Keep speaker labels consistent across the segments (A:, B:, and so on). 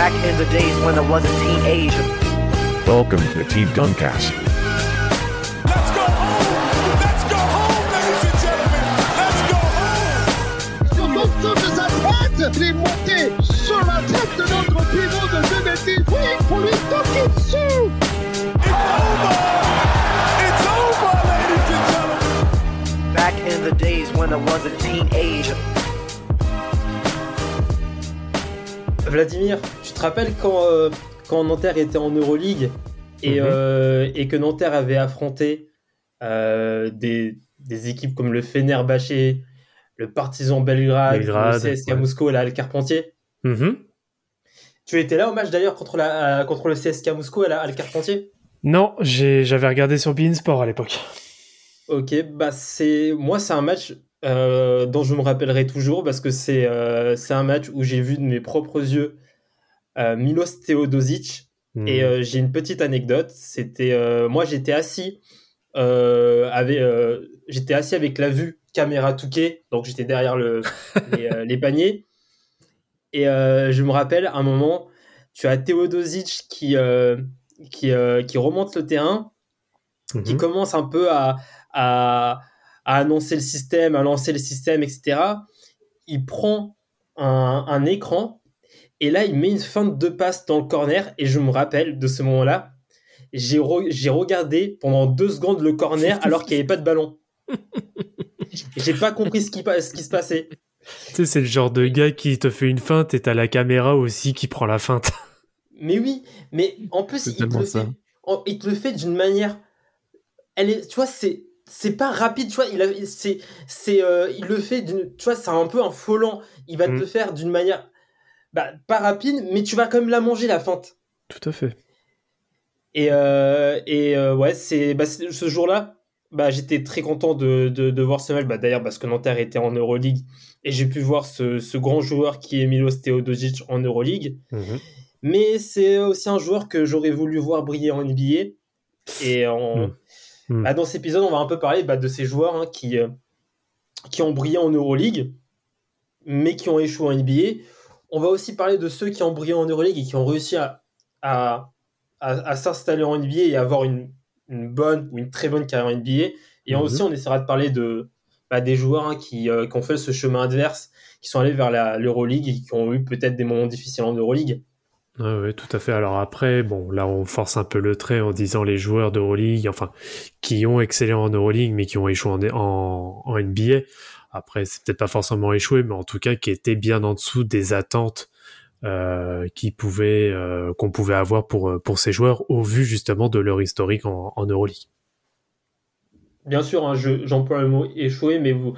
A: Back in the days when I was a teenager.
B: Welcome to Team Duncast.
C: Let's go home! Let's go home, ladies and gentlemen! Let's go home!
D: Sur l'autre de sa tête, il est monté sur la tête de notre pivot de 2018 pour lui toquer dessus.
C: It's over! It's over, ladies and gentlemen!
A: Back in the days when I was a teenager.
E: Vladimir, tu te rappelles quand, euh, quand Nanterre était en Euroleague et,
F: Mhm.
E: euh, et que Nanterre avait affronté euh, des, des équipes comme le Fenerbahçe, le Partizan Belgrade,
F: Belgrade,
E: le CSKA
F: ouais.
E: Moscou et la Carpentier?
F: Mhm.
E: Tu étais là au match d'ailleurs contre, la, contre le CSKA Moscou et la, la Carpentier?
F: Non, j'avais regardé sur Bein Sport à l'époque.
E: Ok, bah c'est moi c'est un match euh, dont je me rappellerai toujours parce que c'est euh, un match où j'ai vu de mes propres yeux Milos Teodosic
F: Mhm.
E: et euh, j'ai une petite anecdote. C'était euh, moi j'étais assis euh, avec euh, j'étais assis avec la vue caméra touquée donc j'étais derrière le les, euh, les paniers et euh, je me rappelle un moment tu as Teodosic qui euh, qui euh, qui remonte le terrain qui
F: Mhm.
E: commence un peu à, à, à annoncer le système, à lancer le système, etc. Il prend un, un écran et là, il met une feinte de passe dans le corner. Et je me rappelle de ce moment-là, j'ai re- j'ai regardé pendant deux secondes le corner alors qu'il n'y avait pas de ballon. Et J'ai pas compris ce qui, pa- ce qui se passait.
F: Tu sais, c'est le genre de gars qui te fait une feinte et t'as la caméra aussi qui prend la feinte.
E: Mais oui, mais en plus, il te, fait, en- il te le fait d'une manière. Elle est, tu vois, c'est c'est pas rapide, tu vois. Il a, c'est, c'est, euh, il le fait d'une, tu vois, c'est un peu un volant. Il va te
F: Mm.
E: le faire d'une manière, bah, pas rapide, mais tu vas quand même la manger la feinte.
F: Tout à fait.
E: Et, euh, et euh, ouais, c'est, bah, ce jour-là, bah, j'étais très content de, de, de voir ce match. Bah, d'ailleurs, parce que Nanterre était en Euroleague et j'ai pu voir ce, ce grand joueur qui est Milos Teodosic en Euroleague.
F: Mhm.
E: Mais c'est aussi un joueur que j'aurais voulu voir briller en NBA. Et en...
F: Mm. Mm.
E: Bah, dans cet épisode, on va un peu parler bah, de ces joueurs hein, qui, euh, qui ont brillé en Euroleague, mais qui ont échoué en NBA. On va aussi parler de ceux qui ont brillé en Euroleague et qui ont réussi à, à, à, à s'installer en NBA et avoir une, une bonne ou une très bonne carrière en NBA. Et
F: Mhm.
E: aussi, on essaiera de parler de, bah, des joueurs hein, qui, euh, qui ont fait ce chemin adverse, qui sont allés vers l'Euroleague et qui ont eu peut-être des moments difficiles en Euroleague.
F: Ouais, tout à fait. Alors après, bon, là, on force un peu le trait en disant les joueurs d'Euroleague, enfin, qui ont excellé en Euroleague, mais qui ont échoué en, en, en NBA. Après, c'est peut-être pas forcément échoué, mais en tout cas, qui étaient bien en dessous des attentes euh, qui euh, qu'on pouvait avoir pour, euh, pour ces joueurs, au vu justement de leur historique en, en Euroleague.
E: Bien sûr, hein, je- j'emploie le mot échoué, mais vous,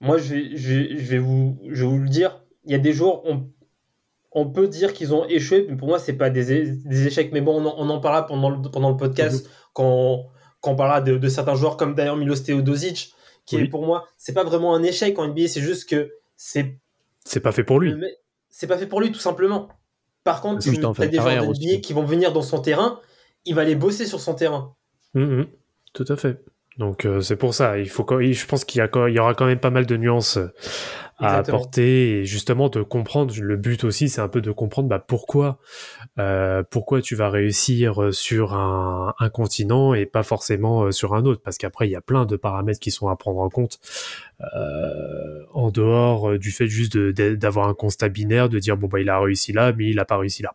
E: moi, je vais, je vais- je vais vous, je vais vous le dire. Il y a des joueurs, on, on peut dire qu'ils ont échoué, mais pour moi, c'est pas des, échecs. Mais bon, on en, on en parlera pendant le, pendant le podcast quand, quand on parlera de, de certains joueurs comme d'ailleurs Milos Teodosic, qui
F: Oui.
E: est pour moi, c'est pas vraiment un échec en NBA, c'est juste que c'est
F: C'est pas fait pour lui.
E: c'est pas fait pour lui, tout simplement. Par contre, tu as
G: de
E: des joueurs
G: carrière
E: de
G: aussi.
E: NBA qui vont venir dans son terrain, il va aller bosser sur son terrain.
F: Mhm, tout à fait. Donc euh, c'est pour ça, il faut quand- je pense qu'il y, a quand- il y aura quand même pas mal de nuances euh, à
E: Exactement.
F: apporter et justement de comprendre. Le but aussi, c'est un peu de comprendre bah, pourquoi, euh, pourquoi tu vas réussir sur un, un continent et pas forcément sur un autre, parce qu'après il y a plein de paramètres qui sont à prendre en compte euh, en dehors du fait juste d'avoir un constat binaire, de dire bon bah il a réussi là, mais il a pas réussi là.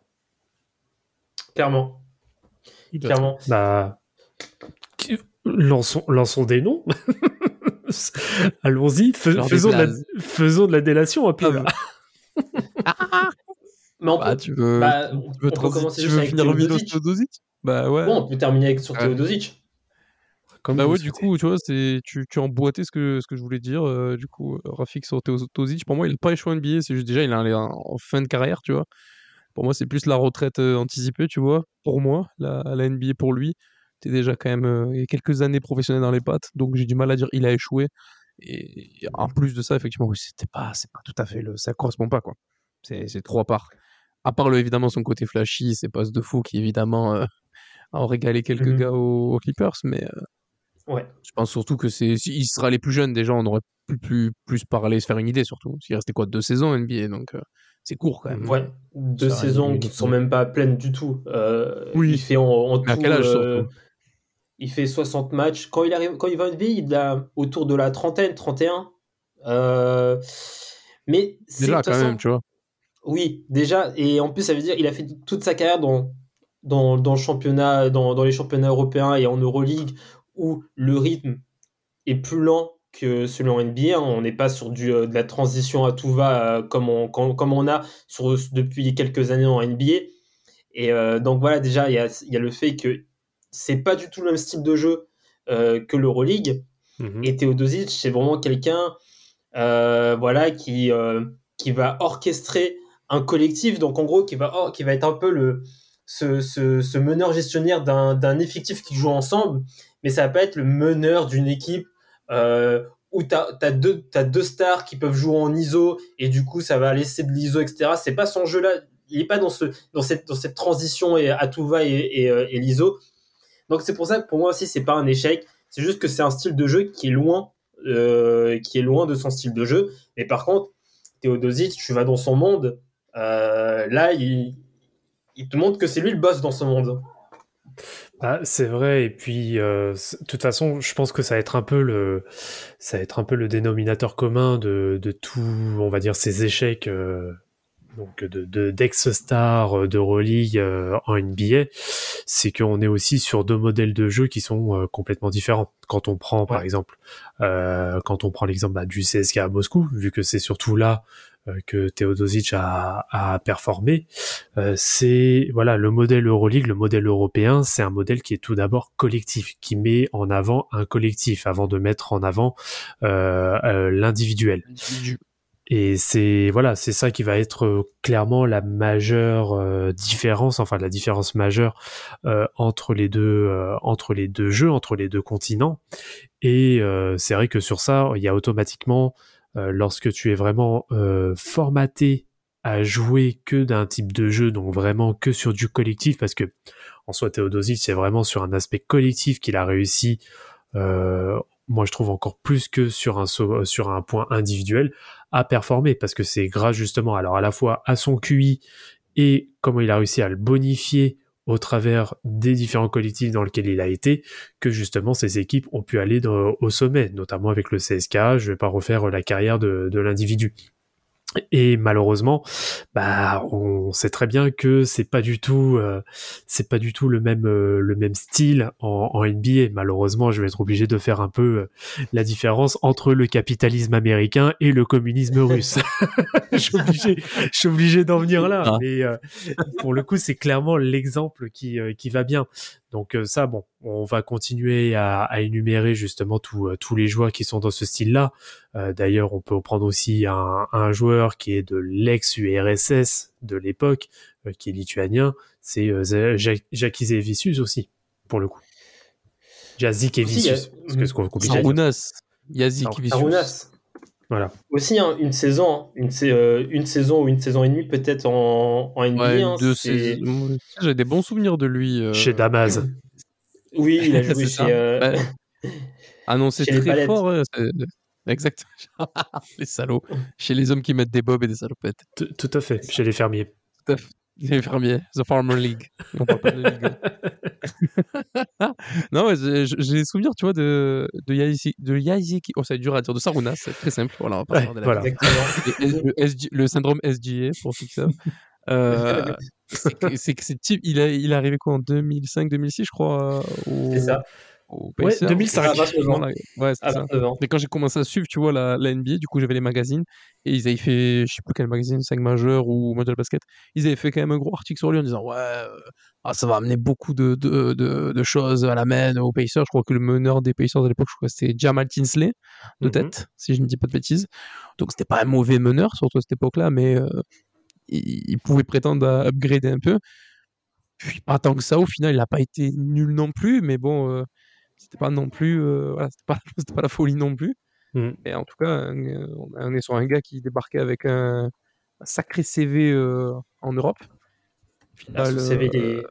E: Clairement. Clairement.
F: Bah, lançons, lançons des noms. Allons-y, fais- faisons, de la,
G: blazes.
F: faisons de la délation un peu.
G: Ah bah.
E: Mais on
G: Bah,
E: peut,
G: tu veux,
E: bah,
G: tu
E: on
G: veux,
E: peut commencer
G: tu
E: juste
G: veux
E: avec
G: finir
E: Teodosic.
G: Bah ouais.
E: Bon, on peut terminer avec sur
G: Ouais.
E: Teodosic.
F: Comme
G: Bah ouais, du coup, tu vois, c'est tu, tu as emboîté ce que, ce que je voulais dire. euh, du coup, euh, Rafik sur Teodosic, pour moi, il n'a pas échoué en NBA. C'est juste déjà, il est en en fin de carrière, tu vois. Pour moi, c'est plus la retraite euh, anticipée, tu vois. Pour moi, la, la NBA pour lui, t'es déjà quand même euh, il y a quelques années professionnel dans les pattes. Donc j'ai du mal à dire il a échoué. Et en plus de ça, effectivement, oui, c'était pas, c'est pas tout à fait le, ça correspond pas quoi. C'est, c'est trop à part. Le, évidemment son côté flashy, ses passes de fou qui évidemment euh, ont régalé quelques
E: Mhm.
G: gars aux, aux Clippers, mais euh,
E: Ouais.
G: Je pense surtout que c'est, s'il sera les plus jeunes, déjà, on aurait plus, plus, plus parlé, se faire une idée, surtout. S'il restait quoi, deux saisons NBA, donc euh, c'est court quand même.
E: Ouais, deux saisons qui
G: minute,
E: sont même pas pleines du tout. Euh,
G: Oui.
E: Il fait en, en
G: Mais à
E: tout,
G: quel âge,
E: euh,
G: surtout?
E: Il fait 60 matchs. Quand il arrive, quand il va en NBA, il a autour de la trentaine, 31. Euh, mais
G: Déjà, quand
E: façon-
G: même, tu vois.
E: Oui, déjà. Et en plus, ça veut dire il a fait toute sa carrière dans, dans, dans, le championnat, dans, dans les championnats européens et en Euroleague où le rythme est plus lent que celui en NBA. hein. On n'est pas sur du, euh, de la transition à tout va euh, comme, on, comme, comme on a sur, depuis quelques années en NBA. Et euh, donc voilà, déjà, il y a, il y a le fait que c'est pas du tout le même style de jeu euh, que l'Euroleague.
F: Mhm.
E: Et Teodosic, c'est vraiment quelqu'un euh, voilà, qui, euh, qui va orchestrer un collectif, donc en gros, qui va, qui va être un peu le, ce, ce, ce meneur gestionnaire d'un effectif qui joue ensemble, mais ça va pas être le meneur d'une équipe où tu as, deux, t'as deux stars qui peuvent jouer en ISO, et du coup, ça va laisser de l'ISO, etc. C'est pas son jeu là, il est pas dans, ce, dans, cette, dans cette transition et à tout va et, et, et l'ISO. Donc c'est pour ça que pour moi aussi, c'est pas un échec. C'est juste que c'est un style de jeu qui est loin, euh, qui est loin de son style de jeu. Mais par contre, Théodosic, tu vas dans son monde, euh, là, il, te montre que c'est lui le boss dans ce monde.
F: Ah, c'est vrai, et puis euh, de toute façon, je pense que ça va être un peu le, ça va être un peu le dénominateur commun de, de tout, on va dire, ces échecs, donc de, de d'ex-stars de Euroleague euh, en NBA, c'est qu'on est aussi sur deux modèles de jeu qui sont euh, complètement différents. Quand on prend, par exemple, euh, quand on prend l'exemple bah, du CSK à Moscou, vu que c'est surtout là euh, que Teodosic a, a performé, euh, c'est voilà le modèle Euroleague, le modèle européen, c'est un modèle qui est tout d'abord collectif, qui met en avant un collectif avant de mettre en avant euh, euh, l'individuel. Et c'est voilà, c'est ça qui va être euh, clairement la majeure euh, différence, enfin la différence majeure euh, entre les deux euh, entre les deux jeux, entre les deux continents. Et euh, c'est vrai que sur ça, il y a automatiquement, euh, lorsque tu es vraiment formaté à jouer que d'un type de jeu, donc vraiment que sur du collectif, parce que en soi Théodosic, c'est vraiment sur un aspect collectif qu'il a réussi. moi, je trouve encore plus que sur un sur un point individuel à performer, parce que c'est grâce justement, alors à la fois à son QI et comment il a réussi à le bonifier au travers des différents collectifs dans lesquels il a été, que justement ces équipes ont pu aller au sommet, notamment avec le CSK. Je vais pas refaire la carrière de l'individu. Et malheureusement, bah, on sait très bien que c'est pas du tout, euh, c'est pas du tout le même, euh, le même style en, en NBA. Malheureusement, je vais être obligé de faire un peu euh, la différence entre le capitalisme américain et le communisme russe. je suis obligé, je suis obligé d'en venir là.
G: Ah.
F: Mais euh, pour le coup, c'est clairement l'exemple qui, euh, qui va bien. Donc euh, ça, bon, on va continuer à, à énumérer justement tous euh, tous les joueurs qui sont dans ce style-là. Euh, D'ailleurs, on peut prendre aussi un, un joueur qui est de l'ex-URSS de l'époque, euh, qui est lituanien, c'est euh, Jakizevicius aussi, pour le coup.
E: Il y a-
F: parce que c'est compliqué.
G: Sarunas. Yazik.
F: Voilà.
E: Aussi, hein, une saison, une, sa- euh, une saison ou une saison et demie peut-être en, en NBA.
G: Ouais,
E: hein,
G: deux
E: c'est-
G: saisons. J'ai des bons souvenirs de lui. euh,
F: Chez Damas.
E: Oui, il a joué chez. euh,
G: Bah, Ah non, c'est
E: les
G: très fort. Exact. les salauds. Chez les hommes qui mettent des bobs et des salopettes.
F: Tout tout à fait, chez les fermiers.
G: Tout à fait. Les fermiers. The Farmer League. On parle pas de la Ligue. non, j'ai des souvenirs, tu vois, de, de Yaisi- de Yaizeki. Oh, ça dur à dire. De Sarunas, c'est très simple. Voilà, on va pas
F: Ouais,
G: de la
F: voilà.
G: Le, SG le syndrome SGA, pour ceux qui savent. Euh, c'est que c'est type, il, a, il est arrivé quoi en 2005-2006, je crois, au,
E: C'est ça.
G: Au
F: Ouais,
G: Pacers.
F: 2005.
E: À 29 ans.
G: Voilà, Ouais, ça.
E: 29 ans.
G: Mais quand j'ai commencé à suivre, tu vois, la, la NBA, du coup, j'avais les magazines et ils avaient fait, je sais plus quel magazine, 5 majeur ou Mondial Basket, ils avaient fait quand même un gros article sur lui en disant, ouais, euh, ah, ça va amener beaucoup de, de, de, de choses à la main aux Pacers. Je crois que le meneur des Pacers à l'époque, je crois que c'était Jamal Tinsley, de
F: Mhm.
G: tête, si je ne dis pas de bêtises. Donc, c'était pas un mauvais meneur, surtout à cette époque-là, mais euh, il, il pouvait prétendre à upgrader un peu. Puis, pas tant que ça, au final, il n'a pas été nul non plus, mais bon, euh, c'était pas non plus, euh, voilà, c'était pas, c'était pas la folie non plus.
F: Mhm.
G: Et en tout cas, un- on est sur un gars qui débarquait avec un, un sacré CV euh, en Europe.
E: Là,
G: Final,
E: CV, il
G: euh,
E: est-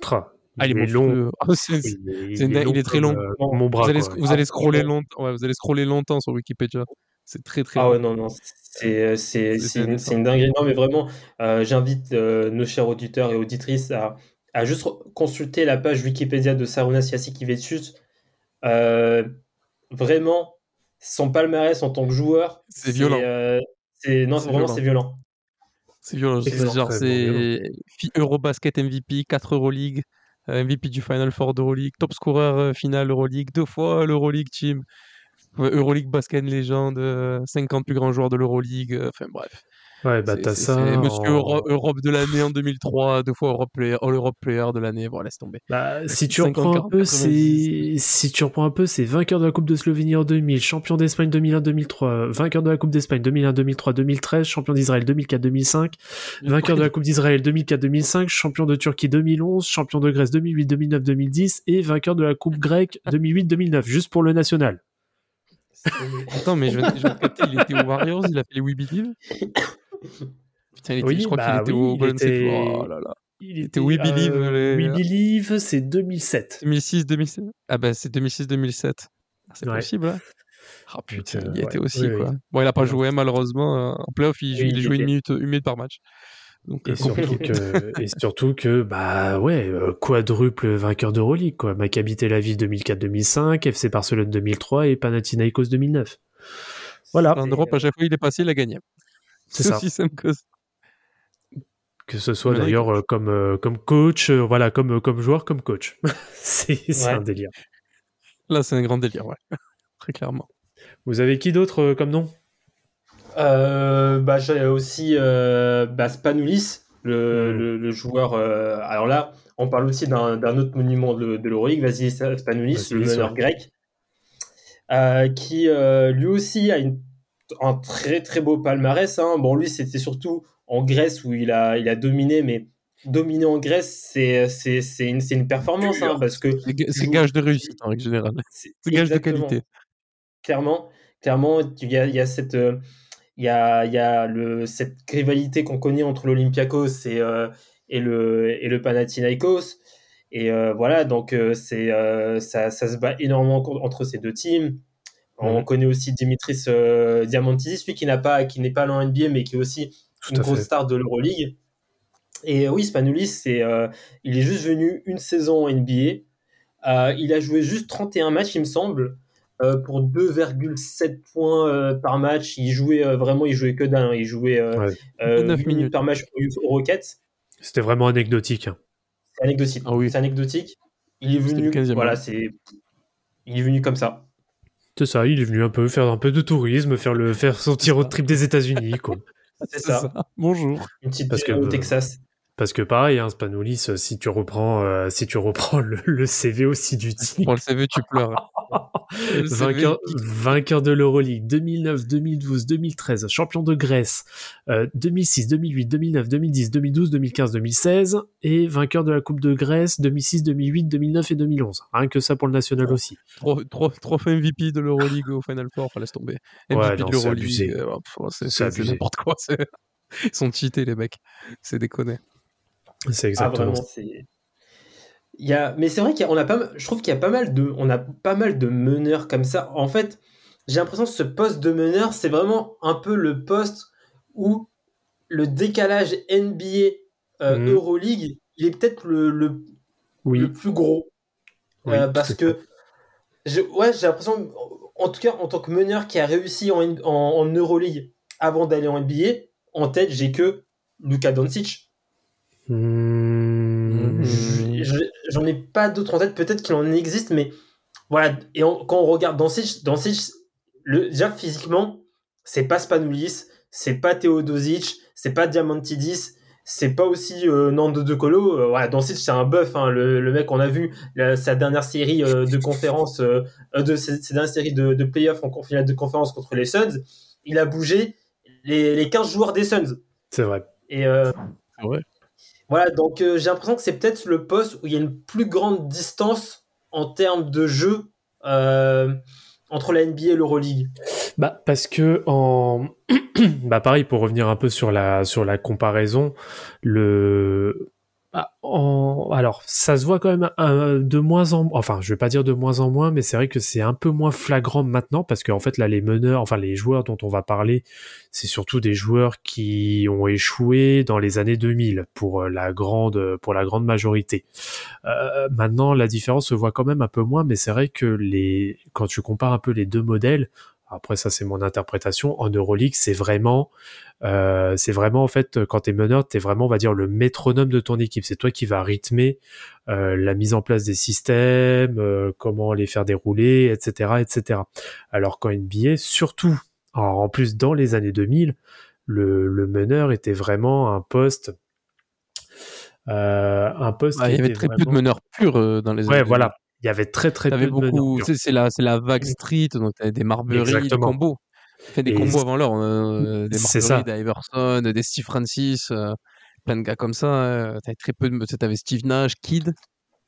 F: Tra.
G: Ah, il est
F: long.
G: Ah, c'est-
F: Il est,
G: très long.
F: comme, euh,
E: Bon,
F: mon bras.
G: vous allez, vous allez
E: Ah,
G: scroller longtemps. Ouais, vous allez scroller longtemps sur Wikipédia. C'est très très
E: Ah ouais, non, non, c'est une, une dinguerie. Non, mais vraiment, euh, j'invite euh, nos chers auditeurs et auditrices à, à juste consulter la page Wikipédia de Sarunas Yasikivicius. Euh, vraiment, son palmarès en tant que joueur,
G: C'est violent.
E: euh, c'est- non,
G: C'est
E: vraiment,
G: violent.
E: c'est violent.
G: C'est violent. C'est genre, c'est Eurobasket MVP, 4 Euroleague, euh, MVP du Final Four d'Euroleague, top scorer final Euroleague, deux fois l'Euroleague Team, Euroleague Basket Légende, euh, 50 plus grands joueurs de l'Euroleague. Enfin bref.
F: Ouais, bah t'as ça.
G: c'est Monsieur
F: en-
G: Euro- Europe de l'année en 2003, deux fois Europe Player, All Europe Player de l'année. Bon, laisse tomber.
F: Bah, si tu
G: 50,
F: reprends un
G: 40,
F: peu,
G: 90.
F: c'est si tu reprends un peu, c'est vainqueur de la Coupe de Slovénie en 2000, champion d'Espagne 2001-2003, vainqueur de la Coupe d'Espagne 2001-2003-2013, champion d'Israël 2004-2005, vainqueur de la Coupe d'Israël 2004-2005, champion de Turquie 2011, champion de Grèce 2008-2009-2010 et vainqueur de la Coupe grecque 2008-2009, juste pour le national.
G: Attends, mais je je capter, il était aux Warriors, il a fait les We Believe. Putain, il était,
F: Oui,
G: je crois
F: bah
G: qu'il était
F: oui,
G: au Golden State.
F: était-
G: Oh là là.
F: Il
G: était We Believe,
F: euh,
G: les-
F: We Believe, c'est 2007.
G: 2006, 2007. Ah bah c'est 2006-2007. Ah, c'est
F: Ouais.
G: possible, hein Ah putain,
F: euh,
G: il y était
F: ouais,
G: aussi,
F: oui,
G: quoi. Bon, il a pas joué, malheureusement. euh, En playoff, il, il
E: il
G: jouait une
E: était.
G: minute, une minute par match. Donc,
F: Et
G: euh,
F: surtout que, et surtout que, bah ouais, euh, quadruple vainqueur d'Euroleague, quoi. Maccabi Tel Aviv 2004-2005, FC Barcelone 2003 et Panathinaikos 2009. Voilà.
G: en Europe, à chaque fois il est passé, il a gagné.
F: C'est ça.
G: aussi simple que ça.
F: Que ce soit d'ailleurs euh, comme, euh, comme coach, euh, voilà, comme, comme joueur, comme coach. c'est
E: Ouais.
F: un délire.
G: Là, c'est un grand délire, ouais. Très clairement.
F: Vous avez qui d'autre euh, comme nom?
E: Euh, bah, j'ai aussi euh, bah, Spanoulis, le,
F: Mm.
E: le, le joueur. euh, alors là, on parle aussi d'un d'un autre monument de, de l'Euroleague, Vasily Spanoulis, le
F: Vasilis,
E: meneur
F: ouais.
E: grec, euh, qui euh, lui aussi a une, un très très beau palmarès. hein. Bon, lui, c'était surtout en Grèce où il a, il a dominé, mais dominer en Grèce, c'est c'est- c'est une, c'est une performance, hein, parce que
G: C'est gage de réussite en règle générale.
E: c'est
G: gage de qualité.
E: clairement, clairement, il y a, il y a cette, euh, il y a, il y a le, cette rivalité qu'on connaît entre l'Olympiakos et, euh, et le, et le Panathinaikos. Et euh, voilà, donc euh, c'est, ça, ça se bat énormément entre ces deux teams. On
F: Mhm.
E: connaît aussi Dimitris euh, Diamantidis, lui qui n'a pas, qui n'est pas dans NBA, mais qui est aussi
F: Tout
E: une grosse
F: fait.
E: star de l'Euroleague. Et euh, oui, Spanoulis, c'est, euh, il est juste venu une saison en NBA. Euh, il a joué juste 31 matchs, il me semble, euh, pour 2,7 points euh, par match. Il jouait euh, vraiment, il jouait que d'un. Il jouait euh,
F: Ouais.
E: euh,
G: 9
E: huit
G: minutes.
E: par match aux Rockets.
F: C'était vraiment anecdotique. hein.
E: C'est anecdotique.
G: Ah oui.
E: C'est anecdotique. Il est venu,
G: le 15e
E: voilà,
G: homme.
E: c'est, il est venu comme ça.
F: C'est ça, il est venu un peu faire un peu de tourisme, faire, le, faire son petit road trip des États-Unis, quoi.
E: C'est ça.
G: Bonjour.
E: Une petite
F: Parce
E: ville
F: que,
E: au
F: euh,
E: Texas.
F: Parce que pareil, hein, Spanoulis, euh, si tu reprends, euh, si tu reprends le, le CV aussi du team,
G: Pour le CV, tu pleures.
F: Vainqueur, de l'Euroleague 2009, 2012, 2013, champion de Grèce euh, 2006, 2008, 2009, 2010, 2012, 2015, 2016 et vainqueur de la Coupe de Grèce 2006, 2008, 2009 et 2011. Rien que ça pour le national aussi.
G: Trois, trois fois MVP de l'Euroleague au Final Four, enfin laisse tomber. MVP
F: Ouais, non,
G: de
F: c'est abusé.
G: l'Euroleague, euh, c'est- n'importe quoi. Ils sont cheatés les mecs. C'est déconné.
F: C'est
E: Ah,
F: exactement
E: vraiment. Il y a... Mais c'est vrai qu'on a pas. Je trouve qu'il y a pas mal de... On a pas mal de meneurs comme ça. En fait, j'ai l'impression que ce poste de meneur, c'est vraiment un peu le poste où le décalage NBA euh,
F: Mhm.
E: Euroleague, il est peut-être le, le,
F: Oui,
E: le plus gros.
F: Oui,
E: Euh,
F: tout
E: parce que, je- ouais, j'ai l'impression, en tout cas, en tant que meneur qui a réussi en, en, en Euroleague avant d'aller en NBA, en tête, j'ai que Luka Doncic.
F: Mmh.
E: Je- je- J'en ai pas d'autres en tête, peut-être qu'il en existe, mais voilà. Et quand on regarde Doncic, Doncic le, déjà physiquement, c'est pas Spanoulis, c'est pas Teodosic, c'est pas Diamantidis, c'est pas aussi euh, Nando De Colo. Euh, voilà, Doncic, c'est un bœuf, hein, le, le mec, on a vu la- sa dernière série euh, de conférences, euh, de ses, ses dernières séries de, de playoffs en finale de conférence contre les Suns. Il a bougé les, les 15 joueurs des Suns.
F: C'est vrai.
E: Et euh,
G: C'est vrai.
E: Voilà, donc euh, j'ai l'impression que c'est peut-être le poste où il y a une plus grande distance en termes de jeu euh, entre la NBA et l'Euroleague.
F: Bah parce que en bah pareil pour revenir un peu sur la sur la comparaison le bah, en alors ça se voit quand même de moins en enfin je vais pas dire de moins en moins mais c'est vrai que c'est un peu moins flagrant maintenant parce qu'en fait là les meneurs enfin les joueurs dont on va parler c'est surtout des joueurs qui ont échoué dans les années 2000 pour euh, la grande pour la grande majorité. Euh, maintenant la différence se voit quand même un peu moins mais c'est vrai que les quand tu compares un peu les deux modèles après ça c'est mon interprétation en Euroleague c'est vraiment euh, c'est vraiment en fait quand t'es meneur t'es vraiment on va dire le métronome de ton équipe. C'est toi qui va rythmer euh, la mise en place des systèmes euh, comment les faire dérouler etc etc alors qu'en NBA surtout en, en plus dans les années 2000 le, le meneur était vraiment un poste un poste
G: Ouais,
F: qui
G: il y avait très peu de meneurs purs dans les
F: ouais
G: années
F: voilà il y avait très très peu de meneurs purs.
G: tu c'est la, la vague street, donc t'avais des Marbury, des
F: Exactement.
G: Fait des
F: Et
G: combos avant l'heure, euh, des. Marbury, des Iverson, des Steve Francis, euh, plein de gars comme ça. euh, t'avais très peu de, tu t'avais Steve Nash, Kid,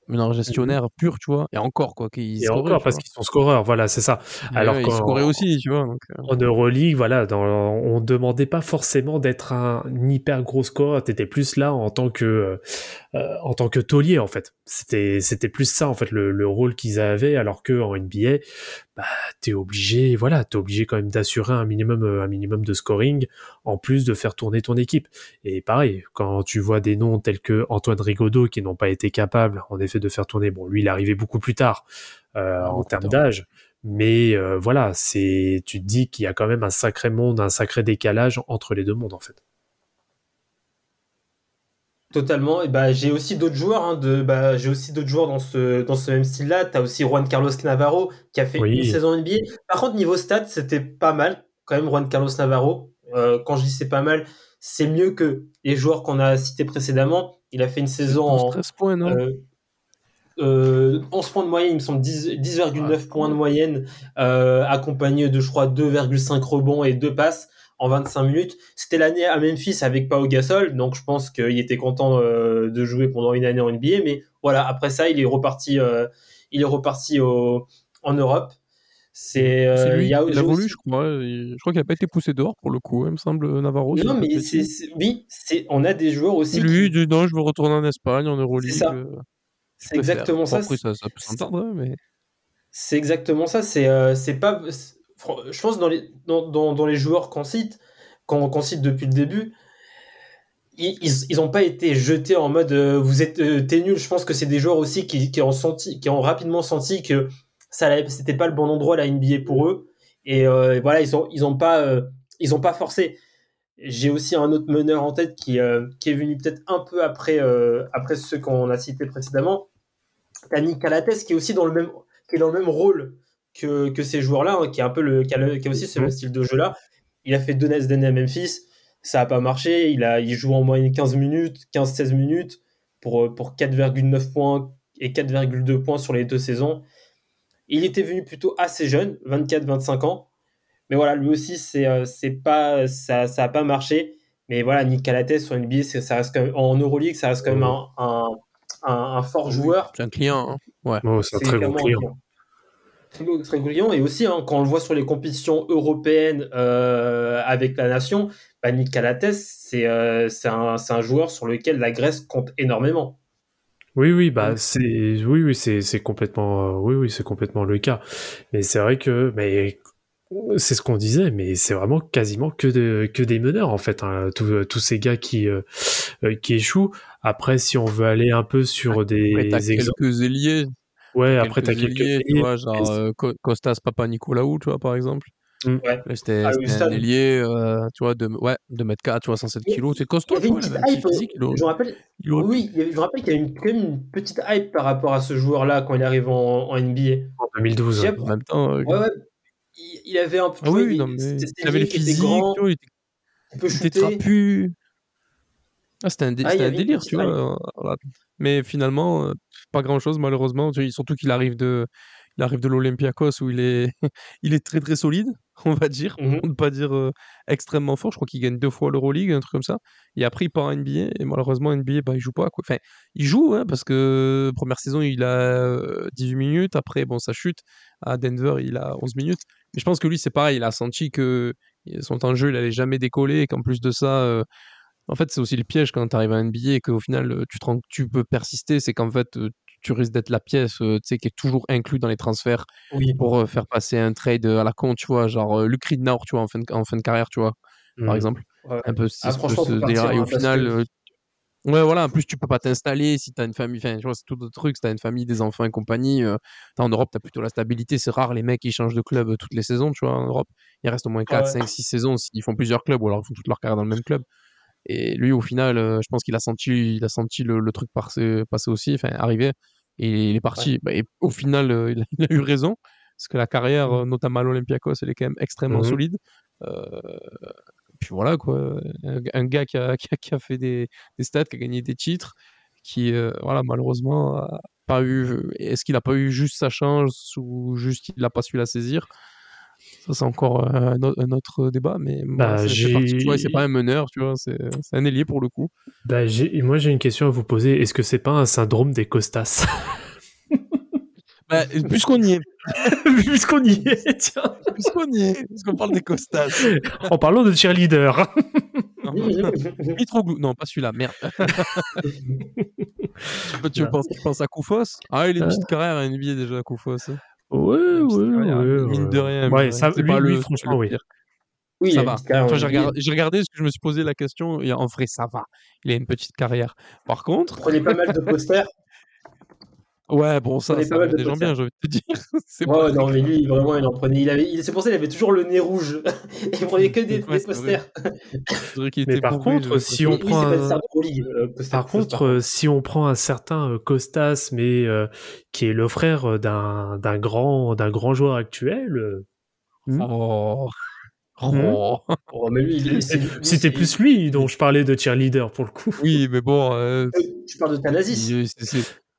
G: meneur gestionnaire pur, tu vois, et encore quoi, qui
F: et encore parce qu'ils sont scoreurs voilà c'est ça alors
G: alors ils
F: qu'en-
G: scoraient aussi, tu vois. Donc,
F: En Euroleague, voilà, dans, on demandait pas forcément d'être un hyper gros scoreur. T'étais plus là en tant que, euh, en tant que taulier en fait. C'était, c'était plus ça en fait le, le rôle qu'ils avaient. Alors que en NBA, bah t'es obligé, voilà, t'es obligé quand même d'assurer un minimum, euh, un minimum de scoring en plus de faire tourner ton équipe. Et pareil, quand tu vois des noms tels que Antoine Rigaudot qui n'ont pas été capables, en effet, de faire tourner. Bon, lui, il est arrivé beaucoup plus tard euh, en
G: Beaucoup
F: termes d'âge. Mais euh, voilà, c'est tu te dis qu'il y a quand même un sacré monde, un sacré décalage entre les deux mondes en fait.
E: Totalement. Et bah, j'ai aussi d'autres joueurs. hein, de, bah, j'ai aussi d'autres joueurs dans ce, dans ce même style-là. Tu as aussi Juan Carlos Navarro qui a fait
F: Oui.
E: une saison NBA. Par contre, niveau stats, c'était pas mal quand même, Juan Carlos Navarro. Euh, quand je dis c'est pas mal, c'est mieux que les joueurs qu'on a cités précédemment. Il a fait une saison en
G: 13 points, non?
E: euh, euh, 11 points de moyenne, il me semble 10 10,9 points de moyenne, euh, accompagné de, je crois, 2,5 rebonds et 2 passes en 25 minutes. C'était l'année à Memphis avec Pau Gasol, donc je pense qu'il était content euh, de jouer pendant une année en NBA. Mais voilà, après ça, il est reparti, euh, il est reparti au, en Europe. C'est, euh,
G: C'est
E: il a,
G: il a voulu, je crois. Je crois qu'il a pas été poussé dehors pour le coup, hein, il me semble, Navarro.
E: Non, mais c'est,
G: bêtises.
E: c'est- oui, c'est, on a des joueurs aussi.
G: Lui,
E: qui-
G: non, je veux retourner en Espagne, en Euroleague.
E: ça.
G: euh,
E: c'est exactement ça.
G: Après, ça, ça peut s'entendre, hein, mais.
E: C'est exactement ça. C'est c'est pas. Je pense dans les dans, dans, les joueurs qu'on cite, qu'on cite depuis le début, ils, ils, ils ont pas été jetés en mode euh, vous êtes euh, t'es nul. Je pense que c'est des joueurs aussi qui, qui ont senti, qui ont rapidement senti que ça c'était pas le bon endroit la NBA pour eux. Et euh, voilà, ils ont ils pas euh, pas forcé. J'ai aussi un autre meneur en tête qui, qui est venu peut-être un peu après, après ceux qu'on a cités précédemment. T'as Nick Calates qui est aussi dans le même, qui est dans le même rôle que, que ces joueurs-là, hein, qui, est un peu le, qui, a le- qui a aussi ce
F: Mhm.
E: style de jeu-là. Il a fait deux Nets d'année à Memphis, ça n'a pas marché. Il, a, il joue en moyenne 15 minutes, 15-16 minutes pour, pour 4,9 points et 4,2 points sur les deux saisons. Il était venu plutôt assez jeune, 24-25 ans. Mais voilà, lui aussi, c'est, euh, c'est pas, ça n'a pas marché. Mais voilà, Nick Calates sur NBA, ça reste quand même, en Euroleague, ça reste quand même un, un, un- un fort joueur.
G: C'est un client. hein. Ouais.
F: Oh, c'est un très client.
E: client. Très, gros- très gros client. Et aussi, hein, quand on le voit sur les compétitions européennes euh, avec la nation, bah, c'est euh, c'est un, joueur sur lequel la Grèce compte énormément.
F: Oui, oui, bah c'est, oui, oui, c'est, complètement, euh, oui, oui, c'est complètement le cas. Mais c'est vrai que, mais c'est ce qu'on disait, mais c'est vraiment quasiment que de, que des meneurs en fait. hein, tous, tous ces gars qui, euh, qui échouent. Après, si on veut aller un peu sur
G: Après,
F: des exemples,
G: quelques ailiers.
F: Ouais, après t'as
G: quelques tu vois, genre euh, Co- Costas Papa Nicolaou, tu vois, par exemple.
E: Ouais.
G: Là, C'était
E: Ah,
G: un ailier, euh, tu vois, de, ouais, de mètre 4, tu vois, 107
E: Il y a-
G: kilos. C'est
E: Il y
G: costaud,
E: avait
G: tu
E: une
G: vois,
E: petite
G: petit
E: hype.
G: physique. Il
E: Je rappelle,
G: il
E: oui, il y avait- je me rappelle qu'il y avait une, quand même une petite hype par rapport à ce joueur-là quand il arrive en, en NBA.
F: en 2012.
E: J'ai-
F: hein.
G: En même temps, euh,
E: Ouais, ouais. Il, il avait un peu.
G: ah oui, non, mais il avait le physique,
E: grand,
G: tu vois, il était,
E: il
G: était trapu. Ah, c'était un, dé-
E: Ah, il y
G: c'était un
E: avait une
G: délire, tu vois. euh, voilà. Mais finalement, euh, pas grand-chose, malheureusement. Tu Surtout qu'il arrive de, il arrive de l'Olympiakos où il est, il est très très solide, on va dire,
E: Mhm.
G: pour ne pas dire euh, extrêmement fort. Je crois qu'il gagne deux fois l'Euroleague, un truc comme ça. Et après, il part en NBA. Et malheureusement, NBA, bah, il joue pas. Quoi. Enfin, il joue, hein, parce que première saison, il a euh, 18 minutes. Après, bon, ça chute. À Denver, il a 11 minutes. Mais je pense que lui, c'est pareil. Il a senti que son temps de jeu, il allait jamais décoller. Et qu'en plus de ça, euh, En fait, c'est aussi le piège quand tu arrives à NBA et qu'au final, euh, tu, te rends- tu peux persister. C'est qu'en fait, euh, tu risques d'être la pièce euh, qui est toujours inclus dans les transferts
E: Oui.
G: pour euh, faire passer un trade à la con, tu vois. Genre euh, Luc Ridnour, tu vois, en fin de, en fin de carrière, tu vois, par
F: Mhm.
G: exemple.
E: Ouais.
G: Un peu,
E: Ah, franchement,
G: ce délire. Et au final, ouais, voilà, en plus, tu peux pas t'installer si tu as une famille. Enfin, tu vois, c'est tout d'autres trucs. Si tu as une famille, des enfants et compagnie. en Europe, tu as plutôt la stabilité. C'est rare les mecs qui changent de club toutes les saisons, tu vois, en Europe. Il reste au moins 4,
E: Ouais.
G: 5, 6 saisons s'ils font plusieurs clubs ou alors ils font toute leur carrière dans le même club. Et lui, au final, euh, je pense qu'il a senti, il a senti le, le truc passer, passer aussi, enfin, arriver. Et il est parti. Bah, et au final, euh, il, a, il a eu raison. Parce que la carrière, euh, notamment à l'Olympiakos, elle est quand même extrêmement
F: Mhm.
G: solide. Puis voilà, quoi. Un, un gars qui a, qui a, qui a fait des, des stats, qui a gagné des titres, qui, voilà, malheureusement, a pas eu. Est-ce qu'il a pas eu juste sa chance ou juste il n'a pas su la saisir? Ça, c'est encore euh, un, autre, un autre débat, mais
F: Bah,
G: c'est- pas un meneur, tu vois, c'est un ailier pour le coup.
F: Bah, j'ai- moi, j'ai une question à vous poser. Est-ce que c'est pas un syndrome des Costas?
G: Bah, puisqu'on y est,
F: Puisqu'on y est, tiens.
G: puisqu'on y est, puisqu'on parle des Costas.
F: En parlant de cheerleader.
G: Mitroglou, non, pas celui-là, merde. tu peux- tu
F: Non.
G: penses, tu penses à Koufos? Ah, il a une petite carrière à NBA déjà, Koufos.
F: Ouais, ouais, ouais.
G: Mine de rien.
F: Ouais, ça, lui,
G: pas
F: lui,
G: le-
F: franchement,
G: le
F: oui.
E: Oui,
G: ça va. j'ai regardé, j'ai regardé parce que je me suis posé la question et en vrai, ça va. Il a une petite carrière. Par contre,
E: Prenez pas mal de posters.
G: Ouais, bon, ça, ça
E: pas mal
G: va
E: de
G: des gens bien, j'ai envie de te dire. C'est
E: Ouais, non, mais lui, vraiment, il en prenait. Il avait, il- c'est pour ça qu'il avait toujours le nez rouge. il prenait que des,
G: Ouais,
E: des
G: c'est vrai.
E: posters.
F: Mais par contre,
G: je-
F: si on prend Par contre, euh, si on prend un certain euh, Costas, mais euh, qui est le frère d'un d'un grand d'un grand joueur actuel, hmm?
G: Oh.
F: Hmm?
G: Oh.
E: Oh, mais lui,
F: c'était plus lui dont je parlais de cheerleader pour le coup.
G: Oui, mais bon, Euh,
E: Tu parles de Thanasis.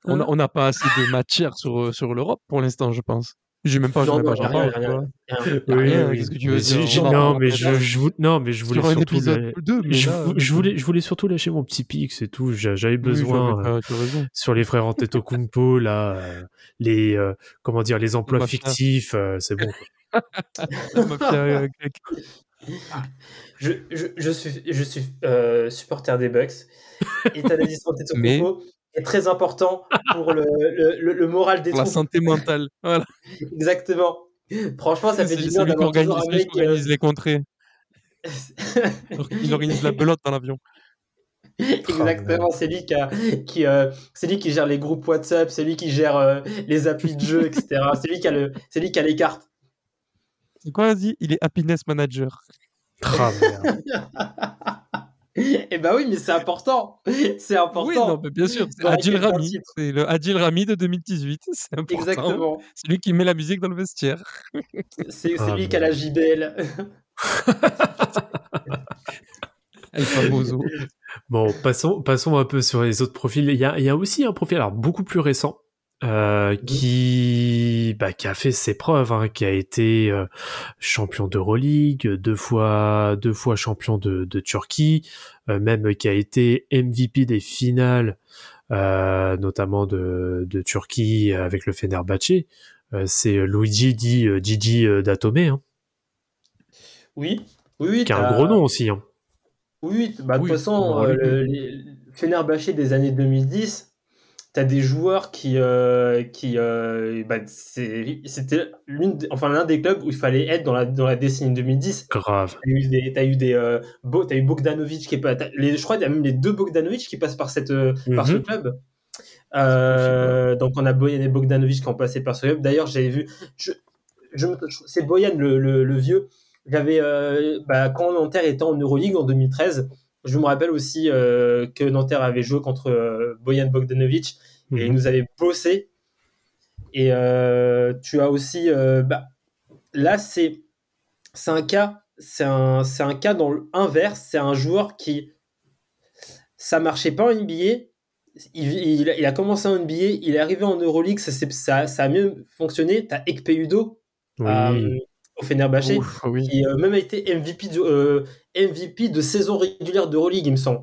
G: On n'a on n'a pas assez de matière sur, sur l'Europe pour l'instant, je pense. J'ai même pas, j'ai
E: Non,
G: même
E: non,
G: pas,
E: a rien, a
G: a rien, qu'est-ce que tu veux
F: Mais
G: dire
F: Non, mais je,
G: là.
F: je vou- non, mais je voulais
G: Sur
F: surtout.
G: épisode
F: la-
G: 2, mais
F: je,
G: là,
F: vou- je voulais, je voulais surtout lâcher mon petit pic, c'est tout. J'a- J'avais
G: oui,
F: besoin euh, sur les frères Antetokounmpo là, euh, les euh, comment dire, les emplois fictifs, euh, c'est bon.
G: euh.
E: Je, je, je suis, je suis euh, supporter des Bucks. Et Antetokounmpo est très important pour le, le, le- le moral des
G: Pour la santé mentale. Voilà.
E: Exactement. Franchement, ça fait
G: C'est
E: du bien
G: lui qui
E: d'avoir toujours un mec.
G: qui organise les contrées. Il organise la belote dans l'avion.
E: Exactement, c'est lui qui, a- qui, euh, c'est lui qui gère les groupes WhatsApp, c'est lui qui gère euh, les applis de jeu, etc. C'est lui qui a le, c'est lui qui a les cartes.
G: C'est quoi, vas-y? Il est happiness manager.
F: Merde.
E: Et bah oui, mais c'est important. C'est important.
G: Oui, non, mais bien sûr. C'est Adil Rami. C'est le Adil Rami de 2018. C'est important.
E: Exactement.
G: C'est lui qui met la musique dans le vestiaire.
E: C'est c'est
F: Ah,
E: lui qui a la JBL.
G: El famoso.
F: Bon, passons, passons un peu sur les autres profils. Il y a, il y a aussi un profil, alors beaucoup plus récent, euh, qui, bah, qui a fait ses preuves, hein, qui a été euh, champion d'Euroleague, deux fois, deux fois champion de, de Turquie, euh, même qui a été MVP des finales, euh, notamment de, de Turquie avec le Fenerbahçe. Euh, C'est Luigi euh, Gigi Datome, hein,
E: Oui. Oui, oui.
F: qui a un gros nom aussi. Hein.
E: Oui, bah, de toute façon,
G: lui,
E: le, les des années 2010, tu as des joueurs qui. euh, qui euh, bah, c'est- C'était l'une des- enfin, l'un des clubs où il fallait être dans la, dans la décennie 2010.
F: Grave.
E: Tu as eu des, t'as eu, des, euh, Bo- t'as eu Bogdanovic qui est pas. Les, je crois qu'il y a même les deux Bogdanovic qui passent par, cette, euh, par ce
F: Mhm.
E: club. Euh, donc on a Boyan et Bogdanovic qui ont passé par ce club. D'ailleurs, j'avais vu. Je, je, c'est Boyan le, le, le vieux. J'avais bah, quand Nanterre était en Euroleague en 2013. Je me rappelle aussi euh, que Nanterre avait joué contre euh, Boyan Bogdanovic et il
F: Mhm.
E: nous avait bossé. Et euh, tu as aussi, euh, bah, là c'est un cas, c'est un cas dans l'inverse. C'est un joueur qui ça marchait pas en NBA. Il, il, il a commencé en NBA, il est arrivé en Euroleague, ça, ça, ça a mieux fonctionné. T'as Ekpe Udo
F: Oui.
E: euh, au Fenerbahçe
G: Ouf, oui.
E: qui euh, même a été MVP de, euh, MVP de saison régulière d'Euroleague, il me semble.